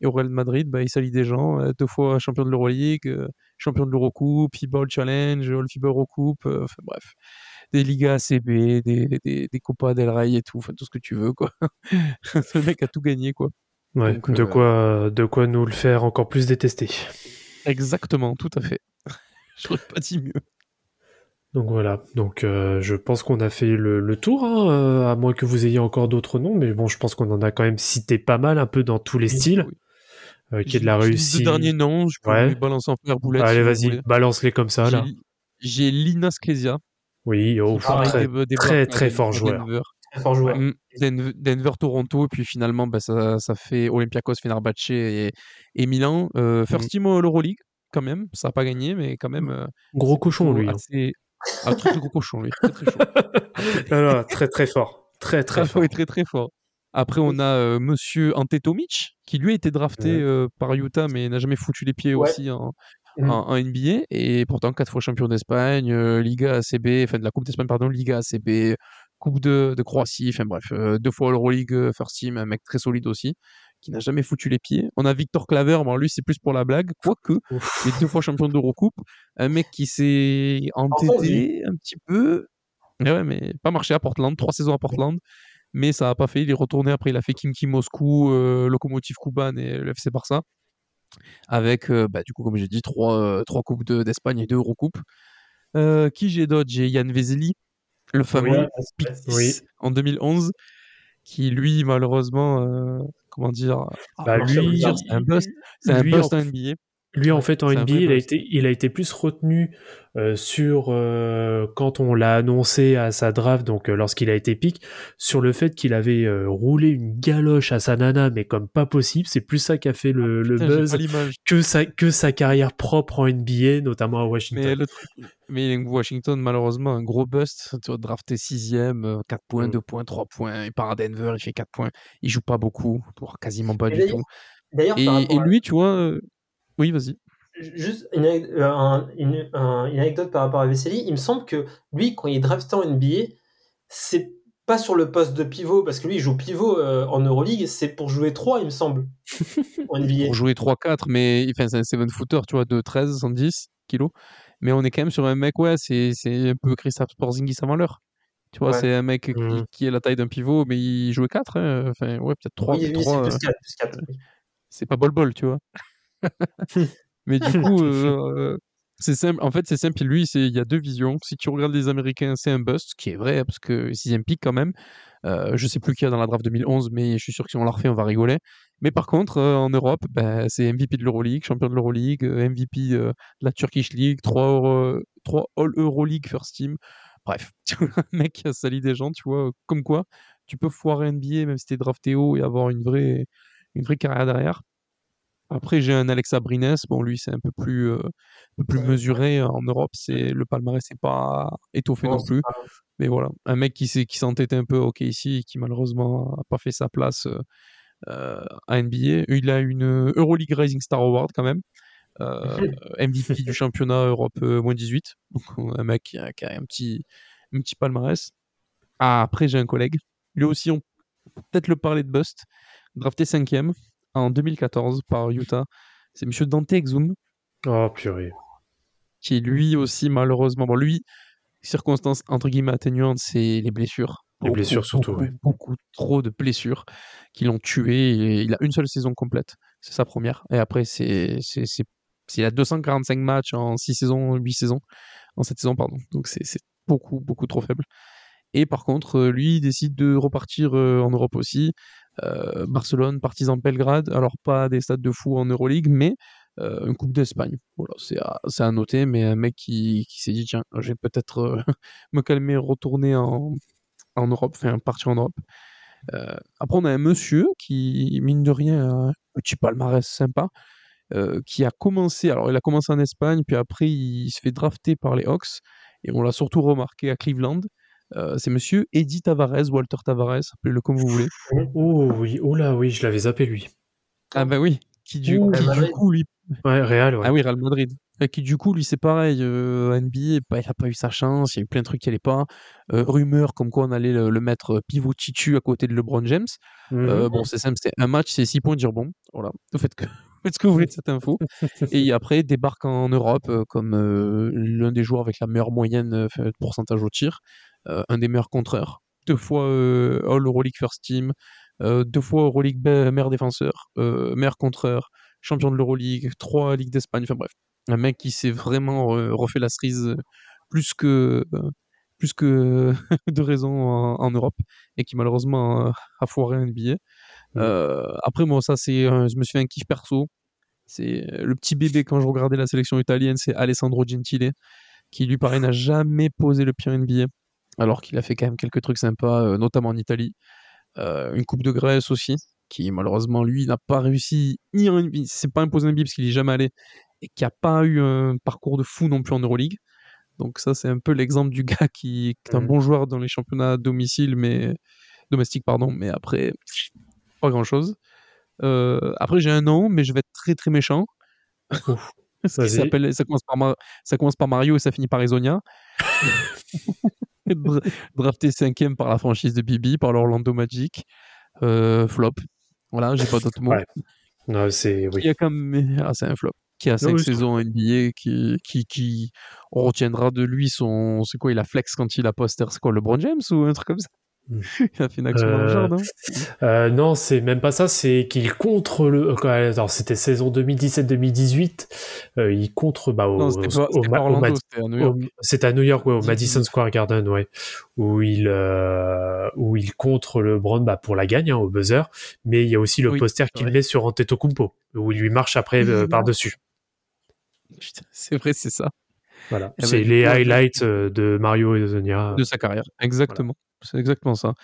G: Et au Real Madrid, bah, il salit des gens, euh, deux fois champion de l'Euroleague, euh, champion de l'Eurocoupe, FIBA All Challenge, All FIBA Eurocoupe, euh, enfin bref, des Ligas ACB, des, des, des Copa del Rey et tout, enfin tout ce que tu veux, quoi. Ce mec a tout gagné, quoi.
F: Ouais,
G: Donc,
F: de, quoi, de quoi nous le faire encore plus détester.
G: Exactement, tout à fait. J'aurais pas dit mieux.
F: Donc voilà, donc euh, je pense qu'on a fait le, le tour, hein, euh, à moins que vous ayez encore d'autres noms, mais bon, je pense qu'on en a quand même cité pas mal, un peu dans tous les styles,
G: Oui.
F: euh, qui est de la réussite.
G: Deux derniers noms, je peux
F: Ouais.
G: les balancer en première boulette.
F: Allez,
G: si
F: vas-y, balance-les comme ça, là.
G: J'ai- Lina Sklesia,
F: Oui, oh, très, très, très fort joueur.
G: Denver.
E: Très fort joueur.
G: Mm, Denver, Denver, Toronto, et puis finalement, bah, ça, ça fait Olympiakos, Fenerbahce et, et Milan. Euh, first
F: Mm.
G: team à l'Euroleague, quand même. Ça n'a pas gagné, mais quand même. euh,
F: Gros cochon, lui. hein.
G: Ah, très, très gros cochon, lui. Très, très chaud.
F: Non, non, très, très fort. Très, très
G: Ah
F: fort.
G: oui, très très fort. Après, on a euh, Monsieur Antetomic, qui lui a été drafté
F: Ouais.
G: euh, par Utah, mais n'a jamais foutu les pieds
E: Ouais.
G: aussi en, en, en NBA. Et pourtant, quatre fois champion d'Espagne, euh, Liga ACB, enfin de la Coupe d'Espagne, pardon, Liga ACB, Coupe de, de Croatie, enfin bref, euh, deux fois Euroleague First Team, un mec très solide aussi, qui n'a jamais foutu les pieds. On a Victor Claver, bon, lui c'est plus pour la blague, quoique, il est deux fois champion d'Eurocoupe, un mec qui s'est entêté un petit peu. Mais ouais, mais pas marché à Portland, trois saisons à Portland, mais ça n'a pas fait. Il est retourné après, il a fait Kimki Moscou, euh, Lokomotiv Kuban et le FC Barça, avec, euh, bah, du coup, comme j'ai dit, trois, euh, trois coupes de- d'Espagne et deux Eurocoupes. Euh, qui j'ai d'autre? J'ai Yann Vezeli, le fameux
F: Oui.
G: 10 en 2011, qui lui, malheureusement, comment dire,
F: Bah, lui,
G: dire, c'est un bust, c'est un
F: en-
G: en NBA.
F: Lui, en fait, en NBA, il a, été, il a été plus retenu euh, sur euh, quand on l'a annoncé à sa draft, donc euh, lorsqu'il a été pick, sur le fait qu'il avait euh, roulé une galoche à sa nana, mais comme pas possible. C'est plus ça qui a fait le, le
G: Putain, j'ai
F: buzz que sa, que sa carrière propre en NBA, notamment à
G: Mais
F: Washington.
G: le truc, mais Washington, malheureusement, un gros bust. Tu vois, drafté 6ème, 4 points,
F: Mm.
G: 2 points, 3 points. Il part à Denver, il fait 4 points. Il joue pas beaucoup, voire quasiment pas
E: Et
G: du tout. Et,
E: rapport
G: et
E: à-
G: lui, tu vois, euh, oui, vas-y.
E: Juste une, euh, un- une- un- une anecdote par rapport à Vesely, il me semble que lui, quand il est drafté en NBA, c'est pas sur le poste de pivot, parce que lui, il joue pivot euh, en Euroleague, c'est pour jouer 3, il me semble, en NBA.
G: Pour jouer 3-4, mais enfin, c'est un 7 footer, tu vois, de 13, 110 kilos. Mais on est quand même sur un mec, ouais, c'est un peu Christophe Porzingis avant l'heure. Tu vois,
E: Ouais.
G: c'est un mec qui,
F: Mm.
G: qui est la taille d'un pivot, mais il jouait 4, hein. enfin, ouais, peut-être 3.
E: oui, oui, c'est plus 4, plus 4.
G: c'est pas bol-bol, tu vois. Mais du coup, euh, c'est simple. En fait, c'est simple. Lui, c'est il y a deux visions. Si tu regardes les Américains, c'est un bust, ce qui est vrai, parce que sixième pick quand même. Euh, je sais plus qui y a dans la draft 2011, mais je suis sûr que si on la refait, on va rigoler. Mais par contre, euh, en Europe, ben, c'est MVP de l'Euroleague, champion de l'Euroleague, euh, MVP de la Turkish League, 3, All Euroleague First Team. Bref, un mec qui a sali des gens, tu vois, comme quoi tu peux foirer NBA même si t'es drafté haut et avoir une vraie, une vraie carrière derrière. Après, j'ai un Alexa Brines. Bon, lui, c'est un peu plus, euh, un peu plus mesuré en Europe. C'est le palmarès, c'est pas étoffé non plus.
E: pas-
G: Mais voilà, un mec qui s'est qui s'entêtait un peu ok ici et qui malheureusement a pas fait sa place euh, euh, à NBA. Il a une Euroleague Rising Star Award quand même. Euh, MVP du championnat Europe euh, moins 18. Donc un mec qui a, qui a un petit un petit palmarès. Ah, après j'ai un collègue. Lui aussi on peut peut-être le parler de bust. Drafté 5 en 2014 par Utah. C'est monsieur Dante Exum
F: Oh, purée.
G: qui lui aussi malheureusement bon lui circonstance entre guillemets atténuante, c'est les blessures.
F: Les blessures surtout,
G: beaucoup,
F: ouais.
G: beaucoup trop de blessures qui l'ont tué. Et il a une seule saison complète, c'est sa première. Et après, c'est c'est c'est il a 245 matchs en 6 saisons, 8 saisons, en 7 saisons, pardon. Donc c'est beaucoup, beaucoup trop faible. Et par contre, euh, lui, il décide de repartir euh, en Europe aussi. Euh, Barcelone, Partizan Belgrade, alors pas des stades de fou en Euroleague, mais euh, une Coupe d'Espagne. Voilà, c'est à, noter, mais un mec qui, s'est dit, tiens, je vais peut-être me calmer, retourner en, Europe, enfin partir en Europe. Après, on a un monsieur qui, mine de rien, a un petit palmarès sympa, qui a commencé, alors il a commencé en Espagne, puis après il se fait drafter par les Hawks, et on l'a surtout remarqué à Cleveland. Euh, c'est monsieur Eddie Tavares, Walter Tavares, appelez-le comme vous voulez.
F: Oh oui, oh là oui, je l'avais zappé lui.
G: Ah bah oui, qui du,
F: Ouh,
G: qui,
E: Real
G: du
E: Madrid.
G: coup, lui,
F: Ouais, Real, ouais.
G: Ah oui, Real Madrid. Et qui du coup, lui, c'est pareil. Euh, NBA, bah, il n'a pas eu sa chance. Il y a eu plein de trucs qui n'allaient pas. Euh, rumeur comme quoi on allait le, le mettre pivot titu à côté de LeBron James.
F: Mhm.
G: Euh, bon, c'est simple, c'est un match, c'est 6 points de rebond. Voilà. Vous faites, que, faites ce que vous voulez de cette info. Et après, débarque en Europe euh, comme euh, l'un des joueurs avec la meilleure moyenne euh, de pourcentage au tir, euh, un des meilleurs contreurs. Deux fois euh, All Euroleague First Team, euh, deux fois Euroleague meilleur défenseur, euh, meilleur contreur, champion de l'Euroleague, trois Ligues d'Espagne. Enfin bref, un mec qui s'est vraiment euh, refait la cerise euh, plus que euh, plus que de raison en, en Europe et qui malheureusement euh, a foiré un billet. Euh, après moi ça c'est je me suis fait un kiff perso. C'est le petit bébé quand je regardais la sélection italienne, c'est Alessandro Gentile qui lui pareil n'a jamais posé le pied en NBA alors qu'il a fait quand même quelques trucs sympas euh, notamment en Italie. Euh, une coupe de Grèce aussi qui malheureusement lui n'a pas réussi ni en NBA, pas imposé en NBA parce qu'il est jamais allé et qui a pas eu un parcours de fou non plus en Euroleague. Donc ça, c'est un peu l'exemple du gars qui, est un
F: Mhm.
G: bon joueur dans les championnats domicile, mais domestique, pardon, mais après pas grand chose. après, j'ai un nom, mais je vais être très très méchant. Ça commence par Mar- ça commence par Mario et ça finit par Ezonia. Dra- Drafté cinquième par la franchise de Bibi, par l'Orlando Magic. Euh, flop. Voilà, j'ai pas d'autres mots.
F: Ouais. Non, c'est oui.
G: Qui a quand même... Ah, c'est un flop. Qui a cinq
F: oui,
G: saisons NBA, qui, qui, qui... On retiendra de lui son... C'est quoi, il a flex quand il a poster C'est quoi, LeBron James ou un truc comme ça? Il a fait une action dans le
F: Euh,
G: jardin.
F: Euh, non, c'est même pas ça, c'est qu'il contre le. euh, Alors, c'était saison 2017-2018. euh, il contre. Bah, au,
G: Non, c'était pas,
F: au-
G: c'était pas Orlando, à New York.
F: au- C'était à New York, ouais, au
G: 19.
F: Madison Square Garden, ouais, où il euh, où il contre le Brown bah, pour la gagne hein, au buzzer, mais il y a aussi le
G: Oui,
F: poster qu'il met sur Antetokounmpo où il lui marche après
G: Oui,
F: euh,
G: voilà.
F: par dessus.
G: Putain, c'est vrai, c'est ça.
F: Voilà,
G: Eh ben,
F: c'est
G: du
F: les highlights de Mario et de Zonia.
G: de sa carrière. Exactement. C'est exactement ça.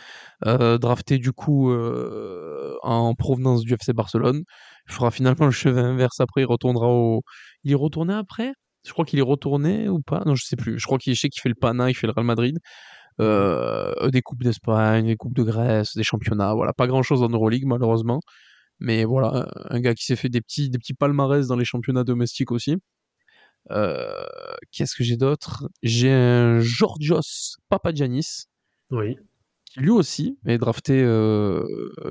G: Euh, drafté du coup euh, en provenance du FC Barcelone. Il fera finalement le cheveu inverse après. Il retournera au. Il est retourné après? Je crois qu'il est retourné ou pas? Non, je sais plus. Je crois qu'il qu'il fait le Pana, il fait le Real Madrid. Euh, des coupes d'Espagne, des coupes de Grèce, des championnats. Voilà, pas grand chose en Euroleague malheureusement. Mais voilà, un gars qui s'est fait des petits, des petits palmarès dans les championnats domestiques aussi. Euh, Qu'est-ce que j'ai d'autre? J'ai un Georgios Papagiannis,
F: Oui.
G: qui lui aussi est drafté euh,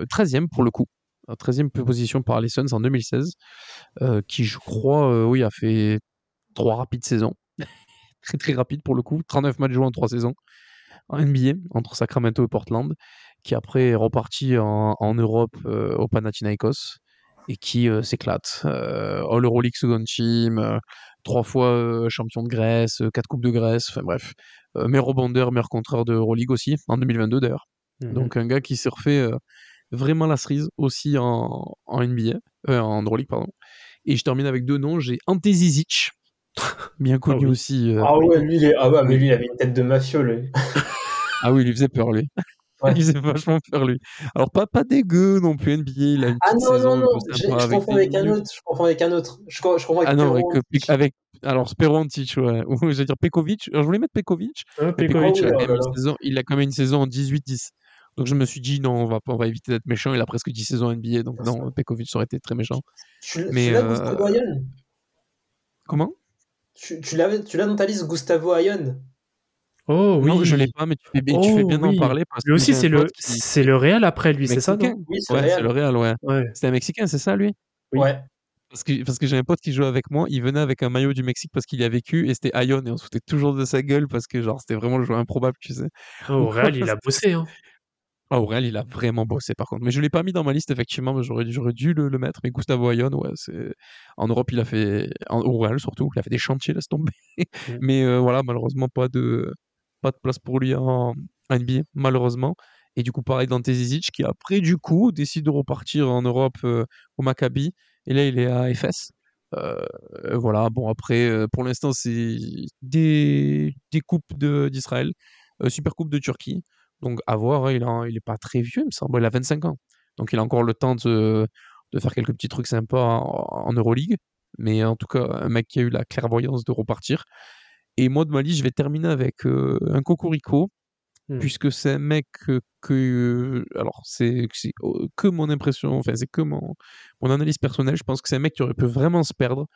G: 13e pour le coup. 13e position par les Suns en 2016, euh, qui je crois, euh, oui, a fait trois rapides saisons. très très rapide pour le coup. 39 matchs joués en trois saisons en NBA entre Sacramento et Portland, qui après est reparti en, Europe euh, au Panathinaikos et qui euh, s'éclate. Euh, All Euroleague Second Team, euh, trois fois euh, champion de Grèce, euh, quatre coupes de Grèce, enfin bref. Euh, meilleur rebondeur, meilleur contreur de Euroleague aussi, en 2022 d'ailleurs.
F: Mhm.
G: Donc un gars qui s'est refait euh, vraiment la cerise aussi en, en NBA, euh, en Euroleague, pardon. Et je termine avec deux noms, j'ai Ante Zizic, bien connu
F: oui.
G: aussi. euh,
E: Ah ouais, lui, il est- ah ouais, mais lui, il avait une tête de mafieux, lui.
G: Ah oui, il lui faisait peur, lui.
E: Ouais.
G: il faisait vachement peur, lui. Alors, pas, pas dégueu non plus, NBA. Il a une
E: Ah non, non, non, je, je confonds avec un autre. Je confonds avec un autre. Je, je confonds avec
G: Ah non, avec, alors Spero Antic, ouais. Ou je veux dire Pekovic. Alors, je voulais mettre Pekovic.
F: Ah, Pekovic,
G: Pekovic, il, a quand même une saison, il a quand même une saison en 18-10. Donc, je me suis dit, non, on va, on va éviter d'être méchant. Il a presque 10 saisons NBA. Donc, non, Pekovic aurait été très méchant.
E: Tu,
G: Mais,
E: tu l'as,
G: euh,
E: Gustavo Ayon
G: Comment?
E: Tu, tu, l'avais- tu l'as dans ta liste, Gustavo Ayon
F: Oh oui.
G: Non, je l'ai pas, mais tu fais bien, tu fais
F: Oh,
G: bien d'en
F: oui.
G: parler. Parce
F: Lui aussi, c'est le,
G: qui-
F: c'est le Real après lui, c'est ça, non?
E: Oui, c'est
G: Ouais, c'est le Real, ouais.
F: Ouais.
G: C'était un Mexicain, c'est ça, lui?
F: Oui.
E: Ouais.
G: Parce que, parce que j'ai un pote qui jouait avec moi, il venait avec un maillot du Mexique parce qu'il y a vécu et c'était Ion et on se foutait toujours de sa gueule parce que genre c'était vraiment le joueur improbable, tu sais.
F: Oh, au Real, il a bossé. Hein.
G: Ah, au Real, il a vraiment bossé par contre. Mais je l'ai pas mis dans ma liste, effectivement, mais j'aurais, j'aurais dû le, le mettre. Mais Gustavo Ayon, ouais, c'est... En Europe, il a fait... en- au Real surtout, il a fait des chantiers, laisse tomber.
F: Mm.
G: mais euh, voilà, malheureusement, pas de... pas de place pour lui en, NBA, malheureusement. Et du coup, pareil, Dante Zizic, qui après, du coup, décide de repartir en Europe euh, au Maccabi. Et là, il est à FS. Euh, voilà, bon, après, euh, pour l'instant, c'est des, des coupes d'Israël, Super Coupe de Turquie. Donc, à voir, hein, il, a- il est pas très vieux, il me semble, il a 25 ans. Donc, il a encore le temps de, de faire quelques petits trucs sympas en, en Euroleague. Mais en tout cas, un mec qui a eu la clairvoyance de repartir. Et moi, de ma liste, je vais terminer avec euh, un Cocorico,
F: Hmm.
G: puisque c'est un mec que, que- alors c'est euh, que mon impression, enfin c'est que mon, mon analyse personnelle, je pense que c'est un mec qui aurait pu vraiment se perdre,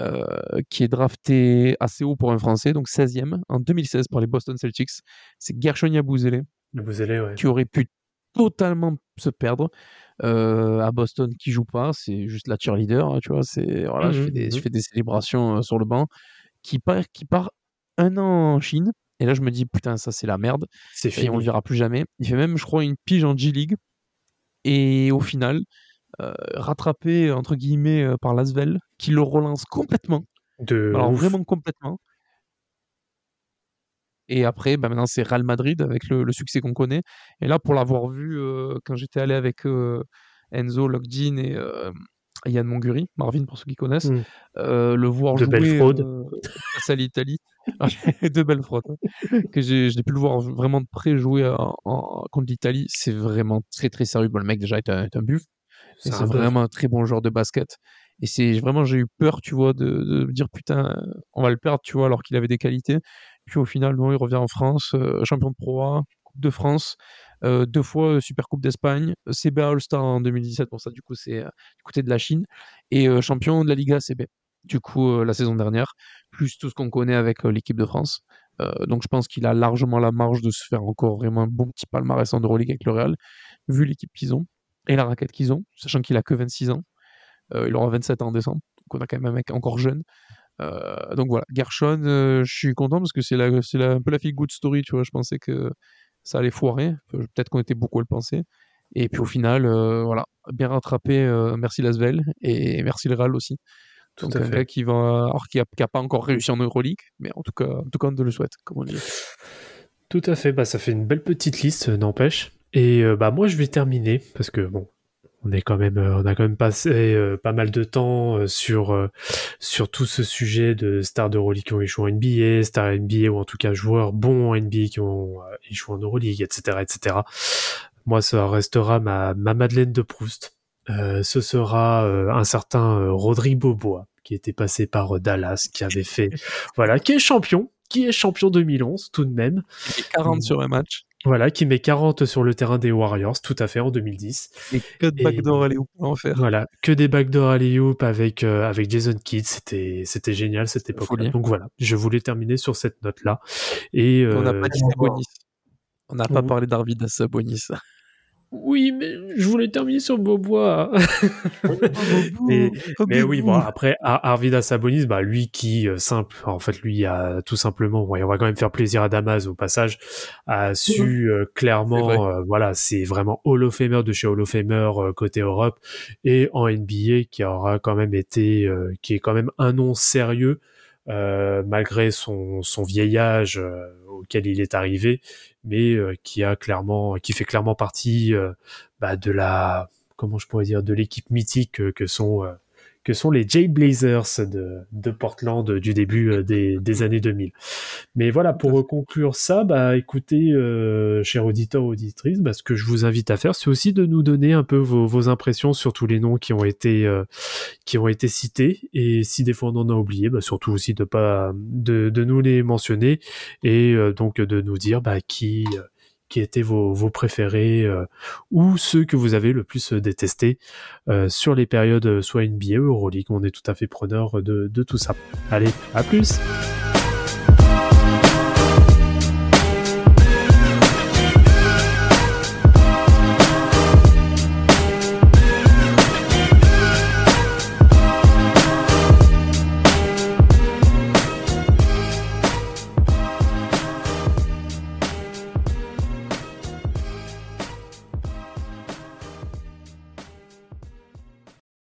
G: euh, qui est drafté assez haut pour un Français, donc 16e en 2016 par les Boston Celtics. C'est Gershon Yabusele
F: Le Bouzélé, ouais.
G: qui aurait pu totalement se perdre euh, à Boston qui joue pas, c'est juste la cheerleader, hein, tu vois, c'est voilà, je
F: Mhm,
G: fais des, je
F: mhm.
G: fais des célébrations euh, sur le banc, qui part, qui part un an en Chine. Et là, je me dis, putain, ça, c'est la merde
F: C'est
G: et on le
F: fini.
G: verra plus jamais. Il fait même, je crois, une pige en G-League. Et au final, euh, rattrapé, entre guillemets, euh, par Lasvel, qui le relance complètement.
F: De
G: Alors
F: ouf.
G: vraiment complètement. Et après, bah, maintenant, c'est Real Madrid avec le, le succès qu'on connaît. Et là, pour l'avoir vu euh, quand j'étais allé avec Enzo, Logdin et Yann Monguri, Marvin pour ceux qui connaissent,
F: Mm.
G: euh, le voir
F: De
G: jouer euh, face à l'Italie, de belles fraudes, ouais. que j'ai, pu le voir vraiment de près jouer en- en- contre l'Italie, c'est vraiment très très sérieux. Bon, le mec déjà est un, est un buff,
F: C'est
G: vraiment un très bon joueur de basket. Et c'est vraiment, j'ai eu peur, tu vois, de, de me dire putain, on va le perdre, tu vois, alors qu'il avait des qualités. Puis au final, non, il revient en France, euh, champion de Pro A, Coupe de France, euh, deux fois euh, Super Coupe d'Espagne, CBA All-Star en 2017, bon ça du coup c'est euh, du côté de la Chine, et euh, champion de la Liga ACB, du coup euh, la saison dernière, plus tout ce qu'on connaît avec euh, l'équipe de France. Euh, donc je pense qu'il a largement la marge de se faire encore vraiment un bon petit palmarès en Euroleague avec le Real, vu l'équipe qu'ils ont et la raquette qu'ils ont, sachant qu'il a que 26 ans. Euh, il aura 27 ans en décembre, donc on a quand même un mec encore jeune. Euh, donc voilà, Gershon, euh, je suis content parce que c'est un peu la feel good story, tu vois. Je pensais que ça allait foirer, peut-être qu'on était beaucoup à le penser. Et puis au final, euh, voilà, bien rattrapé. euh, merci Lasvel et merci le Real aussi.
F: Tout
G: Donc
F: à
G: un
F: fait.
G: gars qui va, alors qui a, qui a pas encore réussi en Euroleague, mais en tout cas, en tout cas, on te le souhaite, comme on dit.
F: Tout à fait, bah, ça fait une belle petite liste, euh, n'empêche. Et euh, bah, moi, je vais terminer, parce que bon, on, est quand même, euh, on a quand même passé euh, pas mal de temps euh, sur, sur tout ce sujet de stars d'Euroleague qui ont échoué en NBA, stars NBA, ou en tout cas joueurs bons en NBA qui ont échoué en Euroleague, etc., etc. Moi, ça restera ma, ma Madeleine de Proust. Euh, ce sera euh, un certain euh, Rodrigue Bobois, qui était passé par Dallas, qui avait fait, voilà, qui est champion, qui est champion 2011 tout de même.
G: Et 40
F: Mm.
G: sur un match,
F: Voilà, qui met 40 sur le terrain des Warriors, tout à fait, en 2010.
G: et que de backdoor aller où en faire?
F: Voilà, que des backdoor alley-oop avec, euh, avec Jason Kidd, c'était, c'était génial cette époque-là.
G: Folie.
F: Donc voilà, je voulais terminer sur cette note-là. Et,
G: on n'a
F: euh,
G: pas dit Sabonis. On n'a pas parlé d'Arvidas Sabonis.
F: Oui, mais je voulais terminer sur Bobois. Mais- Mais oui, bon, après, Ar- Arvidas Sabonis, bah, lui qui, euh, simple, en fait, lui a tout simplement, bon, et on va quand même faire plaisir à Damas au passage, a su euh, clairement, euh, voilà, c'est vraiment Hall of Famer de chez Hall of Famer euh, côté Europe et en NBA qui aura quand même été, euh, qui est quand même un nom sérieux euh, malgré son, son vieil âge euh, auquel il est arrivé, mais euh, qui a clairement, qui fait clairement partie euh, bah, de la, comment je pourrais dire, de l'équipe mythique euh, que sont que sont les Jay Blazers de, de Portland du début euh, des, des années 2000. Mais voilà, pour conclure ça, bah écoutez, euh, chers auditeurs auditrices, bah, ce que je vous invite à faire, c'est aussi de nous donner un peu vos, vos impressions sur tous les noms qui ont été euh, qui ont été cités, et si des fois on en a oublié, bah, surtout aussi de pas de, de nous les mentionner et euh, donc de nous dire bah, qui euh, qui étaient vos, vos préférés euh, ou ceux que vous avez le plus euh, détestés euh, sur les périodes soit NBA ou Euroleague. On est tout à fait preneur de, de tout ça. Allez, à plus